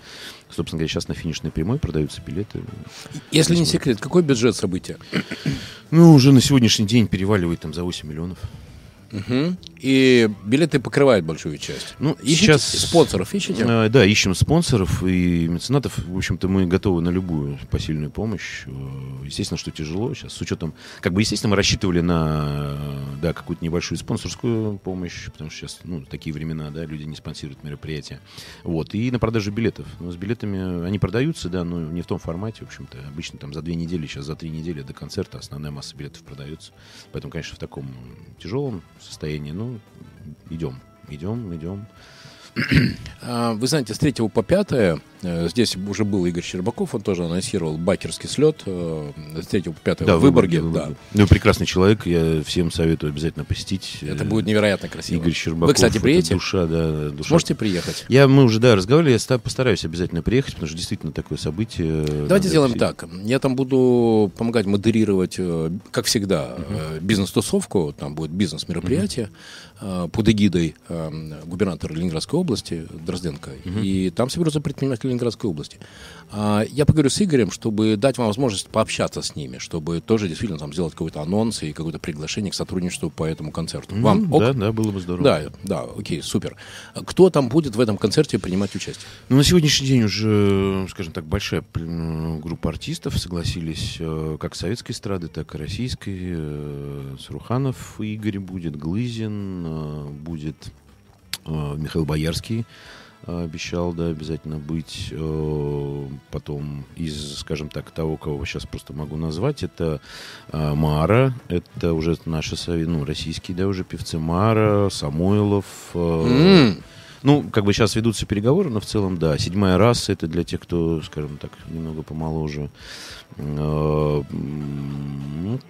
собственно говоря, сейчас на финишной прямой продаются билеты. Если не секрет, какой бюджет события? Ну, уже на сегодняшний день переваливает там за 8 миллионов. Угу. И билеты покрывают большую часть. Ну, ищите сейчас спонсоров ищете? Э, да, ищем спонсоров и меценатов. В общем-то, мы готовы на любую посильную помощь. Э, естественно, что тяжело сейчас. С учетом, как бы, естественно, мы рассчитывали на да, какую-то небольшую спонсорскую помощь, потому что сейчас, ну, такие времена, да, люди не спонсируют мероприятия. Вот. И на продаже билетов. Но с билетами они продаются, да, но не в том формате, в общем-то. Обычно там за две недели, сейчас за три недели до концерта основная масса билетов продается. Поэтому, конечно, в таком тяжелом состоянии. Ну, идем, идем, идем. А, вы знаете, с 3 по 5 э, здесь уже был Игорь Щербаков, он тоже анонсировал байкерский слет э, с 3 по 5 да, в Выборге. Да. Ну, прекрасный человек, я всем советую обязательно посетить. Это будет невероятно красиво. Игорь Щербаков. Вы, кстати, приедете? Душа, да. Душа. Сможете приехать? Я, мы уже, да, разговаривали, я постараюсь обязательно приехать, потому что действительно такое событие. Давайте сделаем так. Я там буду помогать модерировать, э, как всегда, uh-huh. бизнес-тусовку, там будет бизнес-мероприятие. Uh-huh Э, под эгидой э, губернатора Ленинградской области Дрозденко. Угу. И там соберутся предприниматели Ленинградской области. А, я поговорю с Игорем, чтобы дать вам возможность пообщаться с ними, чтобы тоже действительно там сделать какой-то анонс и какое-то приглашение к сотрудничеству по этому концерту. Mm, вам ок? Да, да, было бы здорово. Да, да, окей, супер. Кто там будет в этом концерте принимать участие? Ну, на сегодняшний день уже, скажем так, большая группа артистов согласились э, как советской эстрады, так и российской. Сруханов Игорь будет, Глызин, Э, будет э, Михаил Боярский э, обещал, да, обязательно быть. Потом из, скажем так, того, кого сейчас просто могу назвать, это Мара, это уже наши, ну, российские, да, уже певцы Мара, Самойлов. Mm. Ну, как бы сейчас ведутся переговоры, но в целом, да. Седьмая раса, это для тех, кто, скажем так, немного помоложе. Ну,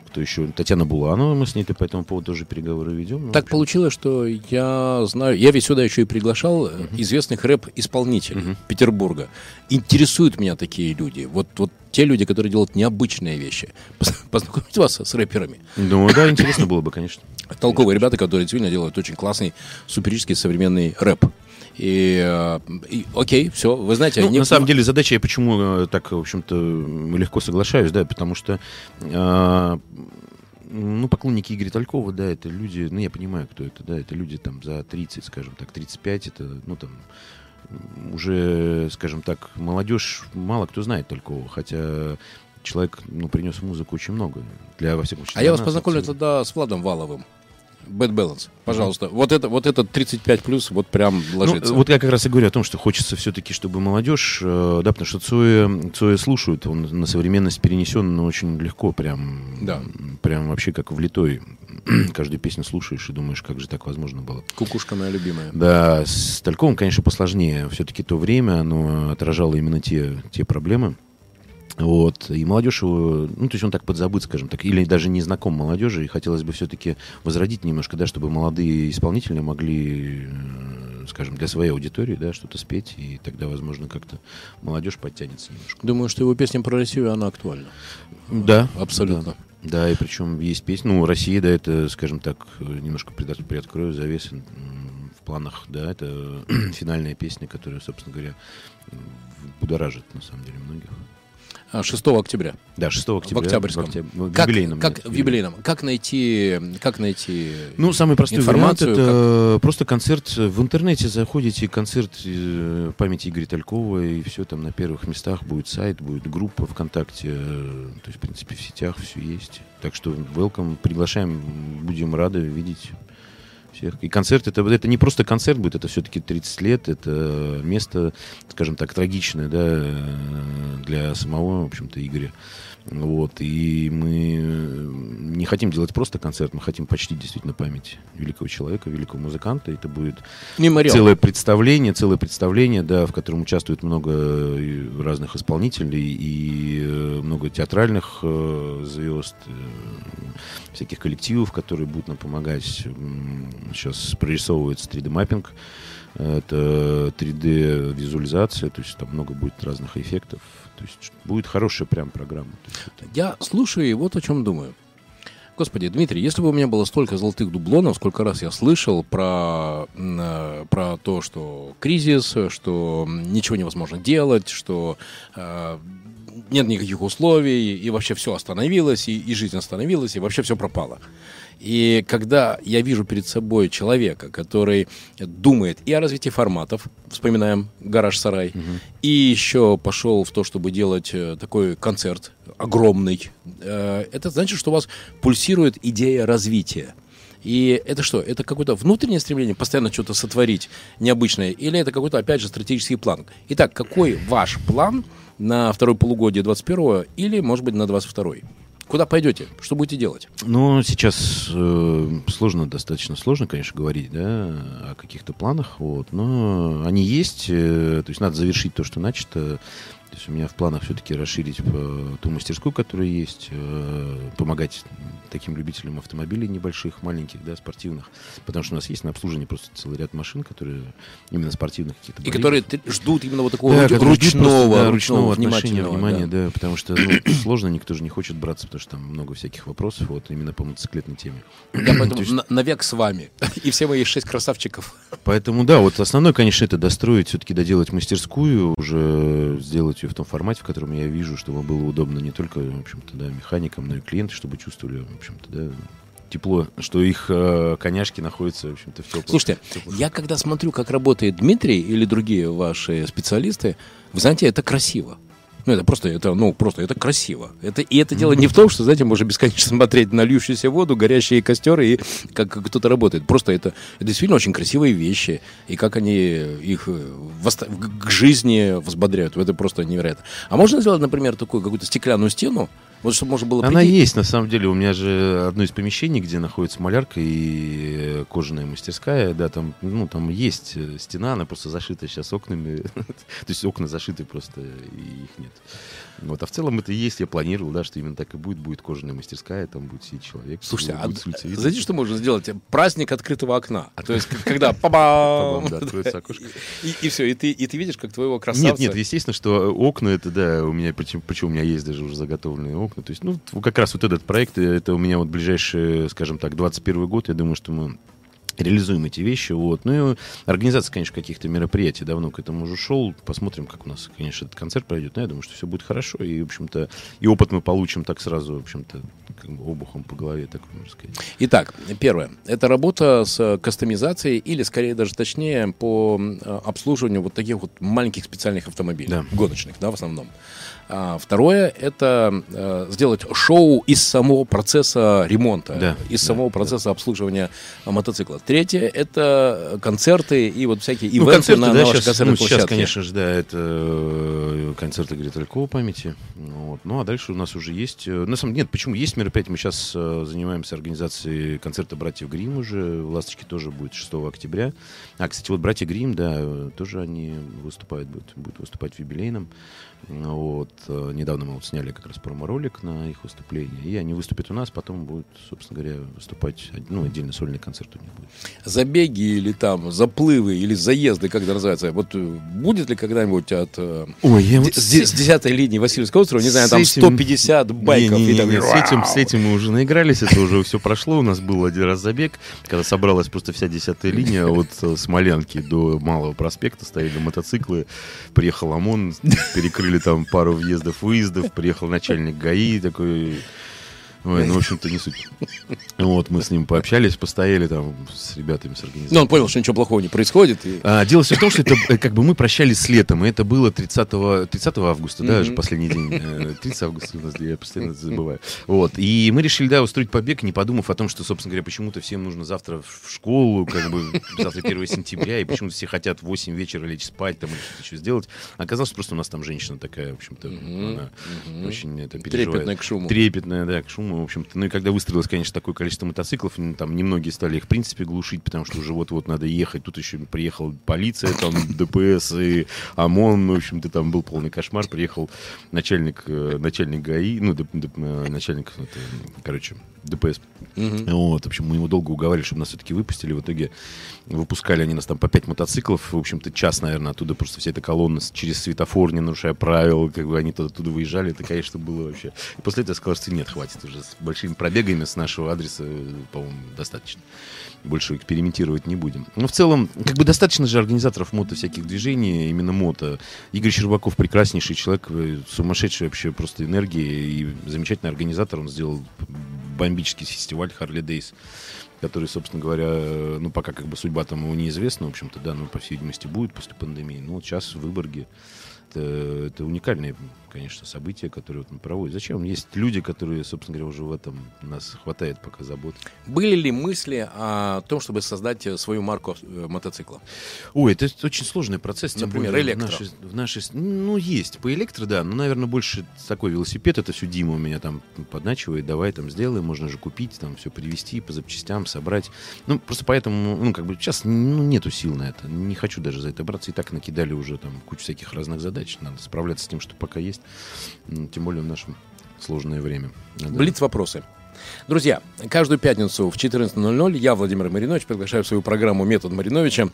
кто еще? Татьяна Буланова, мы с ней по этому поводу тоже переговоры ведем. Ну, так получилось, что я знаю, я ведь сюда еще и приглашал uh-huh. известных рэп-исполнителей uh-huh. Петербурга. Интересуют меня такие люди. Вот, вот те люди, которые делают необычные вещи. Познакомить вас с рэперами. Ну да, интересно было бы, конечно. Толковые ребята, которые действительно делают очень классный, суперический современный рэп. И, э, и окей, все, вы знаете... Ну, не... На самом деле задача, я почему э, так, в общем-то, легко соглашаюсь, да, потому что э, ну, поклонники Игоря Талькова, да, это люди, ну, я понимаю, кто это, да, это люди там за 30, скажем так, 35, это, ну, там, уже, скажем так, молодежь, мало кто знает Талькова, хотя человек, ну, принес музыку очень много, для, во всяком случае. А я вас познакомлю тогда с Владом Валовым. Bad Balance. Пожалуйста. Mm-hmm. Вот это, вот этот 35 плюс, вот прям ну, ложится. Ну, вот я как раз и говорю о том, что хочется все-таки, чтобы молодежь, э, да, потому что Цоя, Цоя слушают, он на современность перенесен, но очень легко, прям, да. прям вообще как влитой. Каждую песню слушаешь и думаешь, как же так возможно было. Кукушка моя любимая. Да, с Тальковым, конечно, посложнее. Все-таки то время, оно отражало именно те, те проблемы, вот. И молодежь его, ну, то есть он так подзабыт, скажем так, или даже не знаком молодежи, и хотелось бы все-таки возродить немножко, да, чтобы молодые исполнители могли, э, скажем, для своей аудитории, да, что-то спеть, и тогда, возможно, как-то молодежь подтянется немножко. Думаю, что его песня про Россию, она актуальна. Да. Абсолютно. Да. да, и причем есть песня, ну, Россия, да, это, скажем так, немножко приоткрою завесы в планах, да, это финальная песня, которая, собственно говоря, будоражит, на самом деле, многих. 6 а, октября. Да, 6 октября. В Октябрьском. В, октяб... в как, юбилейном. Как, нет, в юбилейном. Как найти, как найти Ну, самый простой информацию, вариант это просто концерт. В интернете заходите, концерт э, памяти Игоря Талькова, и все там на первых местах будет сайт, будет группа ВКонтакте. э, То есть, в принципе, в сетях все есть. Так что welcome, приглашаем, будем рады видеть всех. И концерт это, это не просто концерт будет, это все-таки 30 лет, это место, скажем так, трагичное, да, э, для самого, в общем-то, Игоря. Вот, и мы не хотим делать просто концерт, мы хотим почтить действительно память великого человека, великого музыканта. Это будет мемориал? целое представление, целое представление, да, в котором участвует много и разных исполнителей и э, много театральных э, звезд, э, всяких коллективов, которые будут нам помогать. Сейчас прорисовывается 3D-маппинг, это 3D-визуализация, то есть там много будет разных эффектов. То есть будет хорошая прям программа. Я слушаю и вот о чем думаю. Господи, Дмитрий, если бы у меня было столько золотых дублонов, сколько раз я слышал про, э, про то, что кризис, что ничего невозможно делать, что э, нет никаких условий, и вообще все остановилось, и, и жизнь остановилась, и вообще все пропало. И когда я вижу перед собой человека, который думает и о развитии форматов, вспоминаем «Гараж Сарай», и еще пошел в то, чтобы делать э, такой концерт огромный, э, это значит, что у вас пульсирует идея развития. И это что? Это какое-то внутреннее стремление постоянно что-то сотворить необычное? Или это какой-то, опять же, стратегический план? Итак, какой ваш план на второе полугодие 21 или, может быть, на 22 Куда пойдете? Что будете делать? Ну, сейчас э, сложно, достаточно сложно, конечно, говорить, да, о каких-то планах, вот, но они есть, э, то есть надо завершить то, что начато. То есть у меня в планах все-таки расширить э, ту мастерскую, которая есть, э, помогать таким любителям автомобилей небольших, маленьких, да, спортивных, потому что у нас есть на обслуживании просто целый ряд машин, которые именно спортивных каких-то. И которые ждут именно вот такого Да, ручного, просто, да, ручного, ручного отношения, внимания, да. да. потому что ну, сложно, никто же не хочет браться, потому что там много всяких вопросов, вот именно по мотоциклетной теме. Я поэтому То есть- на- навек с вами. И все мои шесть красавчиков. Поэтому, да, вот основное, конечно, это достроить, все-таки доделать мастерскую, уже сделать ее в том формате, в котором я вижу, чтобы было удобно не только, в общем-то, да, механикам, но и клиенты, чтобы чувствовали, в общем-то, да, тепло, что их э, коняшки находятся, в общем-то, в теплых. Слушайте, теплых- я когда смотрю, как работает Дмитрий или другие ваши специалисты, вы знаете, это красиво. Ну, это просто, это, ну, просто, это красиво. Это, и это дело не в том, что, знаете, можно бесконечно смотреть на льющуюся воду, горящие костеры и как, как кто-то работает. Просто это, это действительно очень красивые вещи. И как они их э, воста- к жизни взбодряют. Это просто невероятно. А можно сделать, например, такую какую-то стеклянную стену, вот чтобы можно было Она прийти- есть, на самом деле. У меня же одно из помещений, где находится малярка и э, кожаная мастерская, да, там, ну, там есть э, стена, она просто зашита сейчас окнами. То есть окна зашиты просто, и их нет. Вот, а в целом это и есть, я планировал, да, что именно так и будет. Будет кожаная мастерская, там будет сидеть человек. Слушайте, а знаете, что можно сделать? Праздник открытого окна. То есть, когда окошко. И, все, и ты, и ты видишь, как твоего красавца... Нет, нет, естественно, что окна это, да, у меня, причем у меня есть даже уже заготовленные окна. То есть, ну, как раз вот этот проект, э, это у меня вот ближайший, скажем так, 21 год, я думаю, что мы реализуем эти вещи, вот. Ну и организация, конечно, каких-то мероприятий давно к этому уже шел. Посмотрим, как у нас, конечно, этот концерт пройдет. Но я думаю, что все будет хорошо. И, в общем-то, и опыт мы получим так сразу, в общем-то, как бы обухом по голове, так можно сказать. Итак, первое. Это работа с э, кастомизацией или, скорее даже точнее, по э, обслуживанию вот таких вот маленьких специальных автомобилей. Да. Гоночных, да, в основном. А второе – это э, сделать шоу из самого процесса ремонта, Да, из да, самого процесса обслуживания э, мотоцикла. Третье – это концерты и вот всякие ивенты Ну, концерты, на, да, на вашей сейчас, концертной ну, сейчас, конечно же, да, это э, концерт Игоря Талькова памяти. Вот. Ну, а дальше у нас уже есть... На самом деле, нет, почему есть мероприятие? Мы сейчас э, занимаемся организацией концерта «Братьев Грим» уже. В «Ласточке» тоже будет 6 октября. А, кстати, вот «Братья Грим», да, тоже они выступают, будут, будут выступать в юбилейном. Вот. э, Недавно мы вот сняли как раз промо-ролик на их выступление. И они выступят у нас, потом будут, собственно говоря, выступать... Ну, отдельно сольный концерт у них будет. Забеги или там заплывы или заезды, как это называется. Вот э, будет ли когда-нибудь от э, Ой, я Д- с, с 10 линии Васильевского острова, не знаю, там этим- 150 байков. и там- Не-не-не, с, этим, с этим мы уже наигрались, это уже все прошло. У нас был один раз забег, когда собралась просто вся десятая линия от Смолянки до Малого проспекта, стояли мотоциклы, приехал ОМОН, перекрыли там пару въездов-выездов, приехал начальник ГАИ такой Ой, ну, в общем-то, не суть. Вот, мы с ним пообщались, постояли там с ребятами, с организацией. Но он понял, что ничего плохого не происходит. И... А, дело все в том, что это э, как бы мы прощались с летом, и это было 30, 30 августа, да, же последний день. 30 э, августа у нас, я постоянно забываю. Вот, и мы решили, да, устроить побег, не подумав о том, что, собственно говоря, почему-то всем нужно завтра в школу, как бы завтра 1 сентября, и почему-то все хотят в 8 вечера лечь спать там или что-то еще сделать. Оказалось, что просто у нас там женщина такая, в общем-то, она очень это переживает. Трепетная к шуму. Трепетная, да, к шуму, в общем-то. Ну и когда выстроилось, конечно, такое количество мотоциклов, там немногие стали их, в принципе, глушить, потому что уже вот-вот надо ехать. Тут еще приехала полиция, там ДПС и ОМОН, в общем-то, там был полный кошмар. Приехал начальник, э, начальник ГАИ, ну, деп, деп, э, начальник, это, короче, ДПС. Угу. Вот, в общем, мы его долго уговаривали, чтобы нас все-таки выпустили. В итоге выпускали они нас там по пять мотоциклов. В общем-то, час, наверное, оттуда просто вся эта колонна через светофор, не нарушая правил, как бы они оттуда выезжали. Это, конечно, было вообще... И после этого я сказал, что нет, хватит уже с большими пробегами с нашего адреса, по-моему, достаточно. Больше экспериментировать не будем. Но в целом, как бы достаточно же организаторов мото всяких движений, именно мото. Игорь Щербаков прекраснейший человек, э, сумасшедший вообще просто энергия и замечательный организатор. Он сделал бомбический фестиваль Харли Дейс, который, собственно говоря, ну, пока как бы судьба там его неизвестна, в общем-то, да, ну, по всей видимости, будет после пандемии. Ну, вот сейчас в Выборге это, это уникальное, конечно, событие, которое вот мы проводим. Зачем? Есть люди, которые, собственно говоря, уже в этом нас хватает пока забот. Были ли мысли о том, чтобы создать свою марку э, мотоцикла? Ой, это очень сложный процесс. Например, электро. В нашей, в нашей, ну, есть. По электро, да. Но, наверное, больше такой велосипед. Это все Дима у меня там подначивает. Давай там сделаем. Можно же купить, там все привезти по запчастям, собрать. Ну, просто поэтому, ну, как бы сейчас ну, нету сил на это. Не хочу даже за это браться. И так накидали уже там кучу всяких разных задач. Надо справляться с тем, что пока есть. Тем более в нашем сложное время. Надо... Блиц вопросы. Друзья, каждую пятницу в 14.00 я, Владимир Маринович, приглашаю в свою программу «Метод Мариновича»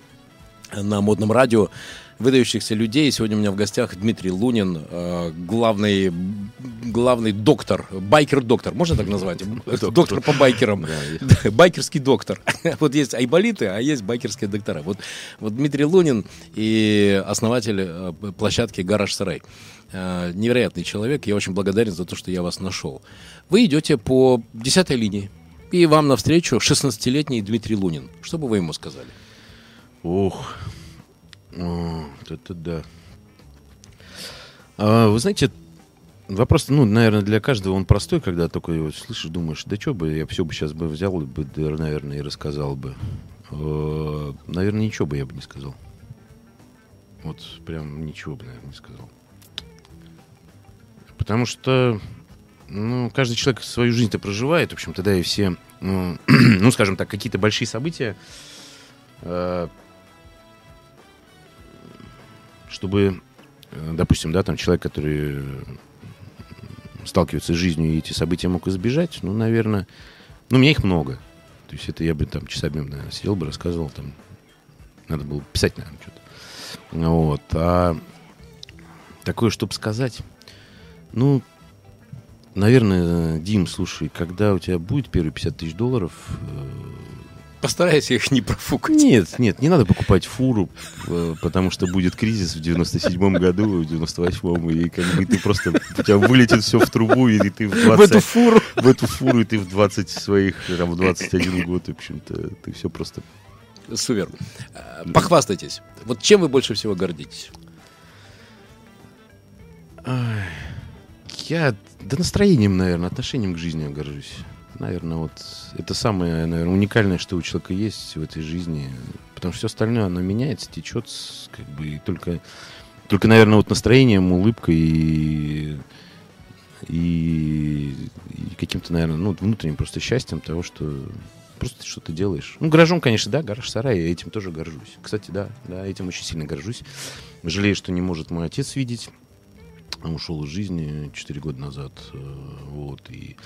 на модном радио выдающихся людей. Сегодня у меня в гостях Дмитрий Лунин, э, главный, главный доктор, байкер-доктор, можно так назвать? Доктор по байкерам. Байкерский доктор. Вот есть айболиты, а есть байкерские доктора. Вот, вот Дмитрий Лунин и основатель э, площадки «Гараж Сарай». Э, невероятный человек. Я очень благодарен за то, что я вас нашел. Вы идете по десятой линии, и вам навстречу 16-летний Дмитрий Лунин. Что бы вы ему сказали? Ох, это да. А, вы знаете, вопрос, ну, наверное, для каждого он простой, когда только его слышишь, думаешь, да что бы, я все бы сейчас бы взял, бы, наверное, и рассказал бы. А, наверное, ничего бы я бы не сказал. Вот прям ничего бы, наверное, не сказал. Потому что, ну, каждый человек свою жизнь-то проживает, в общем-то, да, и все, ну, ну скажем так, какие-то большие события, э, чтобы, э, допустим, да, там человек, который сталкивается с жизнью и эти события мог избежать, ну, наверное, ну, у меня их много. То есть это я бы там часами, наверное, сидел бы, рассказывал, там, надо было писать, наверное, что-то. Вот. А такое, чтобы сказать, ну, наверное, Дим, слушай, когда у тебя будет первые 50 тысяч долларов... Э, Постарайся их не профукать. Нет, нет, не надо покупать фуру, э, потому что будет кризис в 97-м году, в 98-м, и как бы ты просто, у тебя вылетит все в трубу, и ты в 20... В эту фуру. В эту фуру, и ты в 20 своих, там, в 21 год, в общем-то, ты все просто... Супер. Э, похвастайтесь. Вот чем вы больше всего гордитесь? Ай. Я, да настроением, наверное, отношением к жизни горжусь. Наверное, вот это самое, наверное, уникальное, что у человека есть в этой жизни. Потому что все остальное, оно меняется, течет, как бы, и только, только, наверное, вот настроением, улыбкой и, и, и каким-то, наверное, ну, внутренним просто счастьем того, что просто что ты делаешь. Ну, гаражом, конечно, да, гараж сарай, я этим тоже горжусь. Кстати, да, да, этим очень сильно горжусь. Жалею, что не может мой отец видеть ушел из жизни 4 года назад. Э, вот, и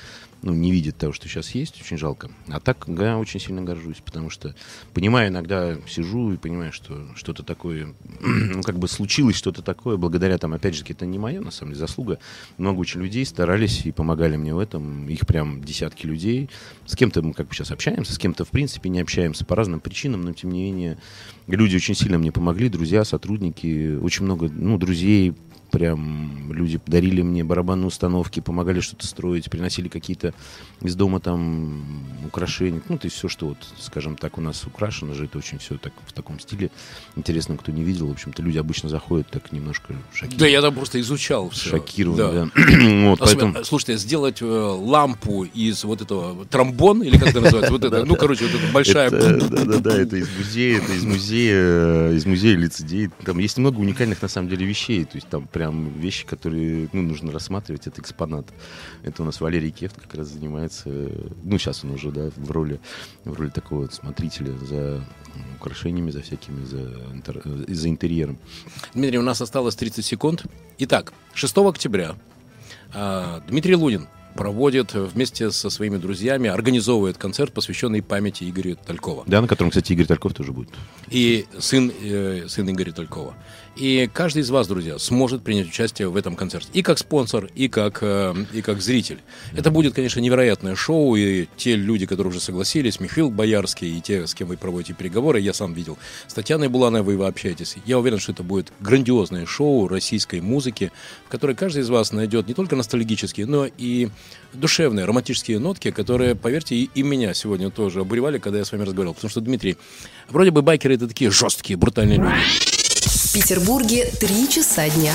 ну, не видит того, что сейчас есть, очень жалко. А так я очень сильно горжусь, потому что понимаю, иногда сижу и понимаю, что что-то такое, ну, как бы случилось что-то такое, благодаря там, опять же, это не моя, на самом деле, заслуга. Много очень людей старались и помогали мне в этом. Их прям десятки людей. С кем-то мы как бы сейчас общаемся, с кем-то, в принципе, не общаемся по разным причинам, но, тем не менее, люди очень сильно мне помогли, друзья, сотрудники, очень много, ну, друзей, прям люди подарили мне барабанные установки, помогали что-то строить, приносили какие-то из дома там украшения. Ну, то есть все, что вот, скажем так, у нас украшено же, это очень все так, в таком стиле. Интересно, кто не видел, в общем-то, люди обычно заходят так немножко шокированы. Да, я там просто изучал все. Шокированы, да. да. вот, поэтому... Слушайте, сделать э, лампу из вот этого тромбон, или как это называется, вот это, ну, короче, вот эта большая... Да-да-да, это из музея, это из музея, из музея лицедей. Там есть много уникальных, на самом деле, вещей, то есть там прям прям вещи, которые ну, нужно рассматривать. Это экспонат. Это у нас Валерий Кефт как раз занимается, ну, сейчас он уже, да, в роли, в роли такого смотрителя за украшениями, за всякими, за, интер, за интерьером. Дмитрий, у нас осталось 30 секунд. Итак, 6 октября э, Дмитрий Лунин проводит вместе со своими друзьями, организовывает концерт, посвященный памяти Игоря Талькова. Да, на котором, кстати, Игорь Тальков тоже будет. И сын, э, сын Игоря Талькова. И каждый из вас, друзья, сможет принять участие в этом концерте. И как спонсор, и как, э, и как зритель. Это будет, конечно, невероятное шоу. И те люди, которые уже согласились, Михаил Боярский, и те, с кем вы проводите переговоры, я сам видел. С Татьяной Булановой вы общаетесь. Я уверен, что это будет грандиозное шоу российской музыки, в которой каждый из вас найдет не только ностальгические, но и душевные, романтические нотки, которые, поверьте, и, и меня сегодня тоже обуревали, когда я с вами разговаривал. Потому что, Дмитрий, вроде бы байкеры это такие жесткие, брутальные люди. Петербурге три часа дня.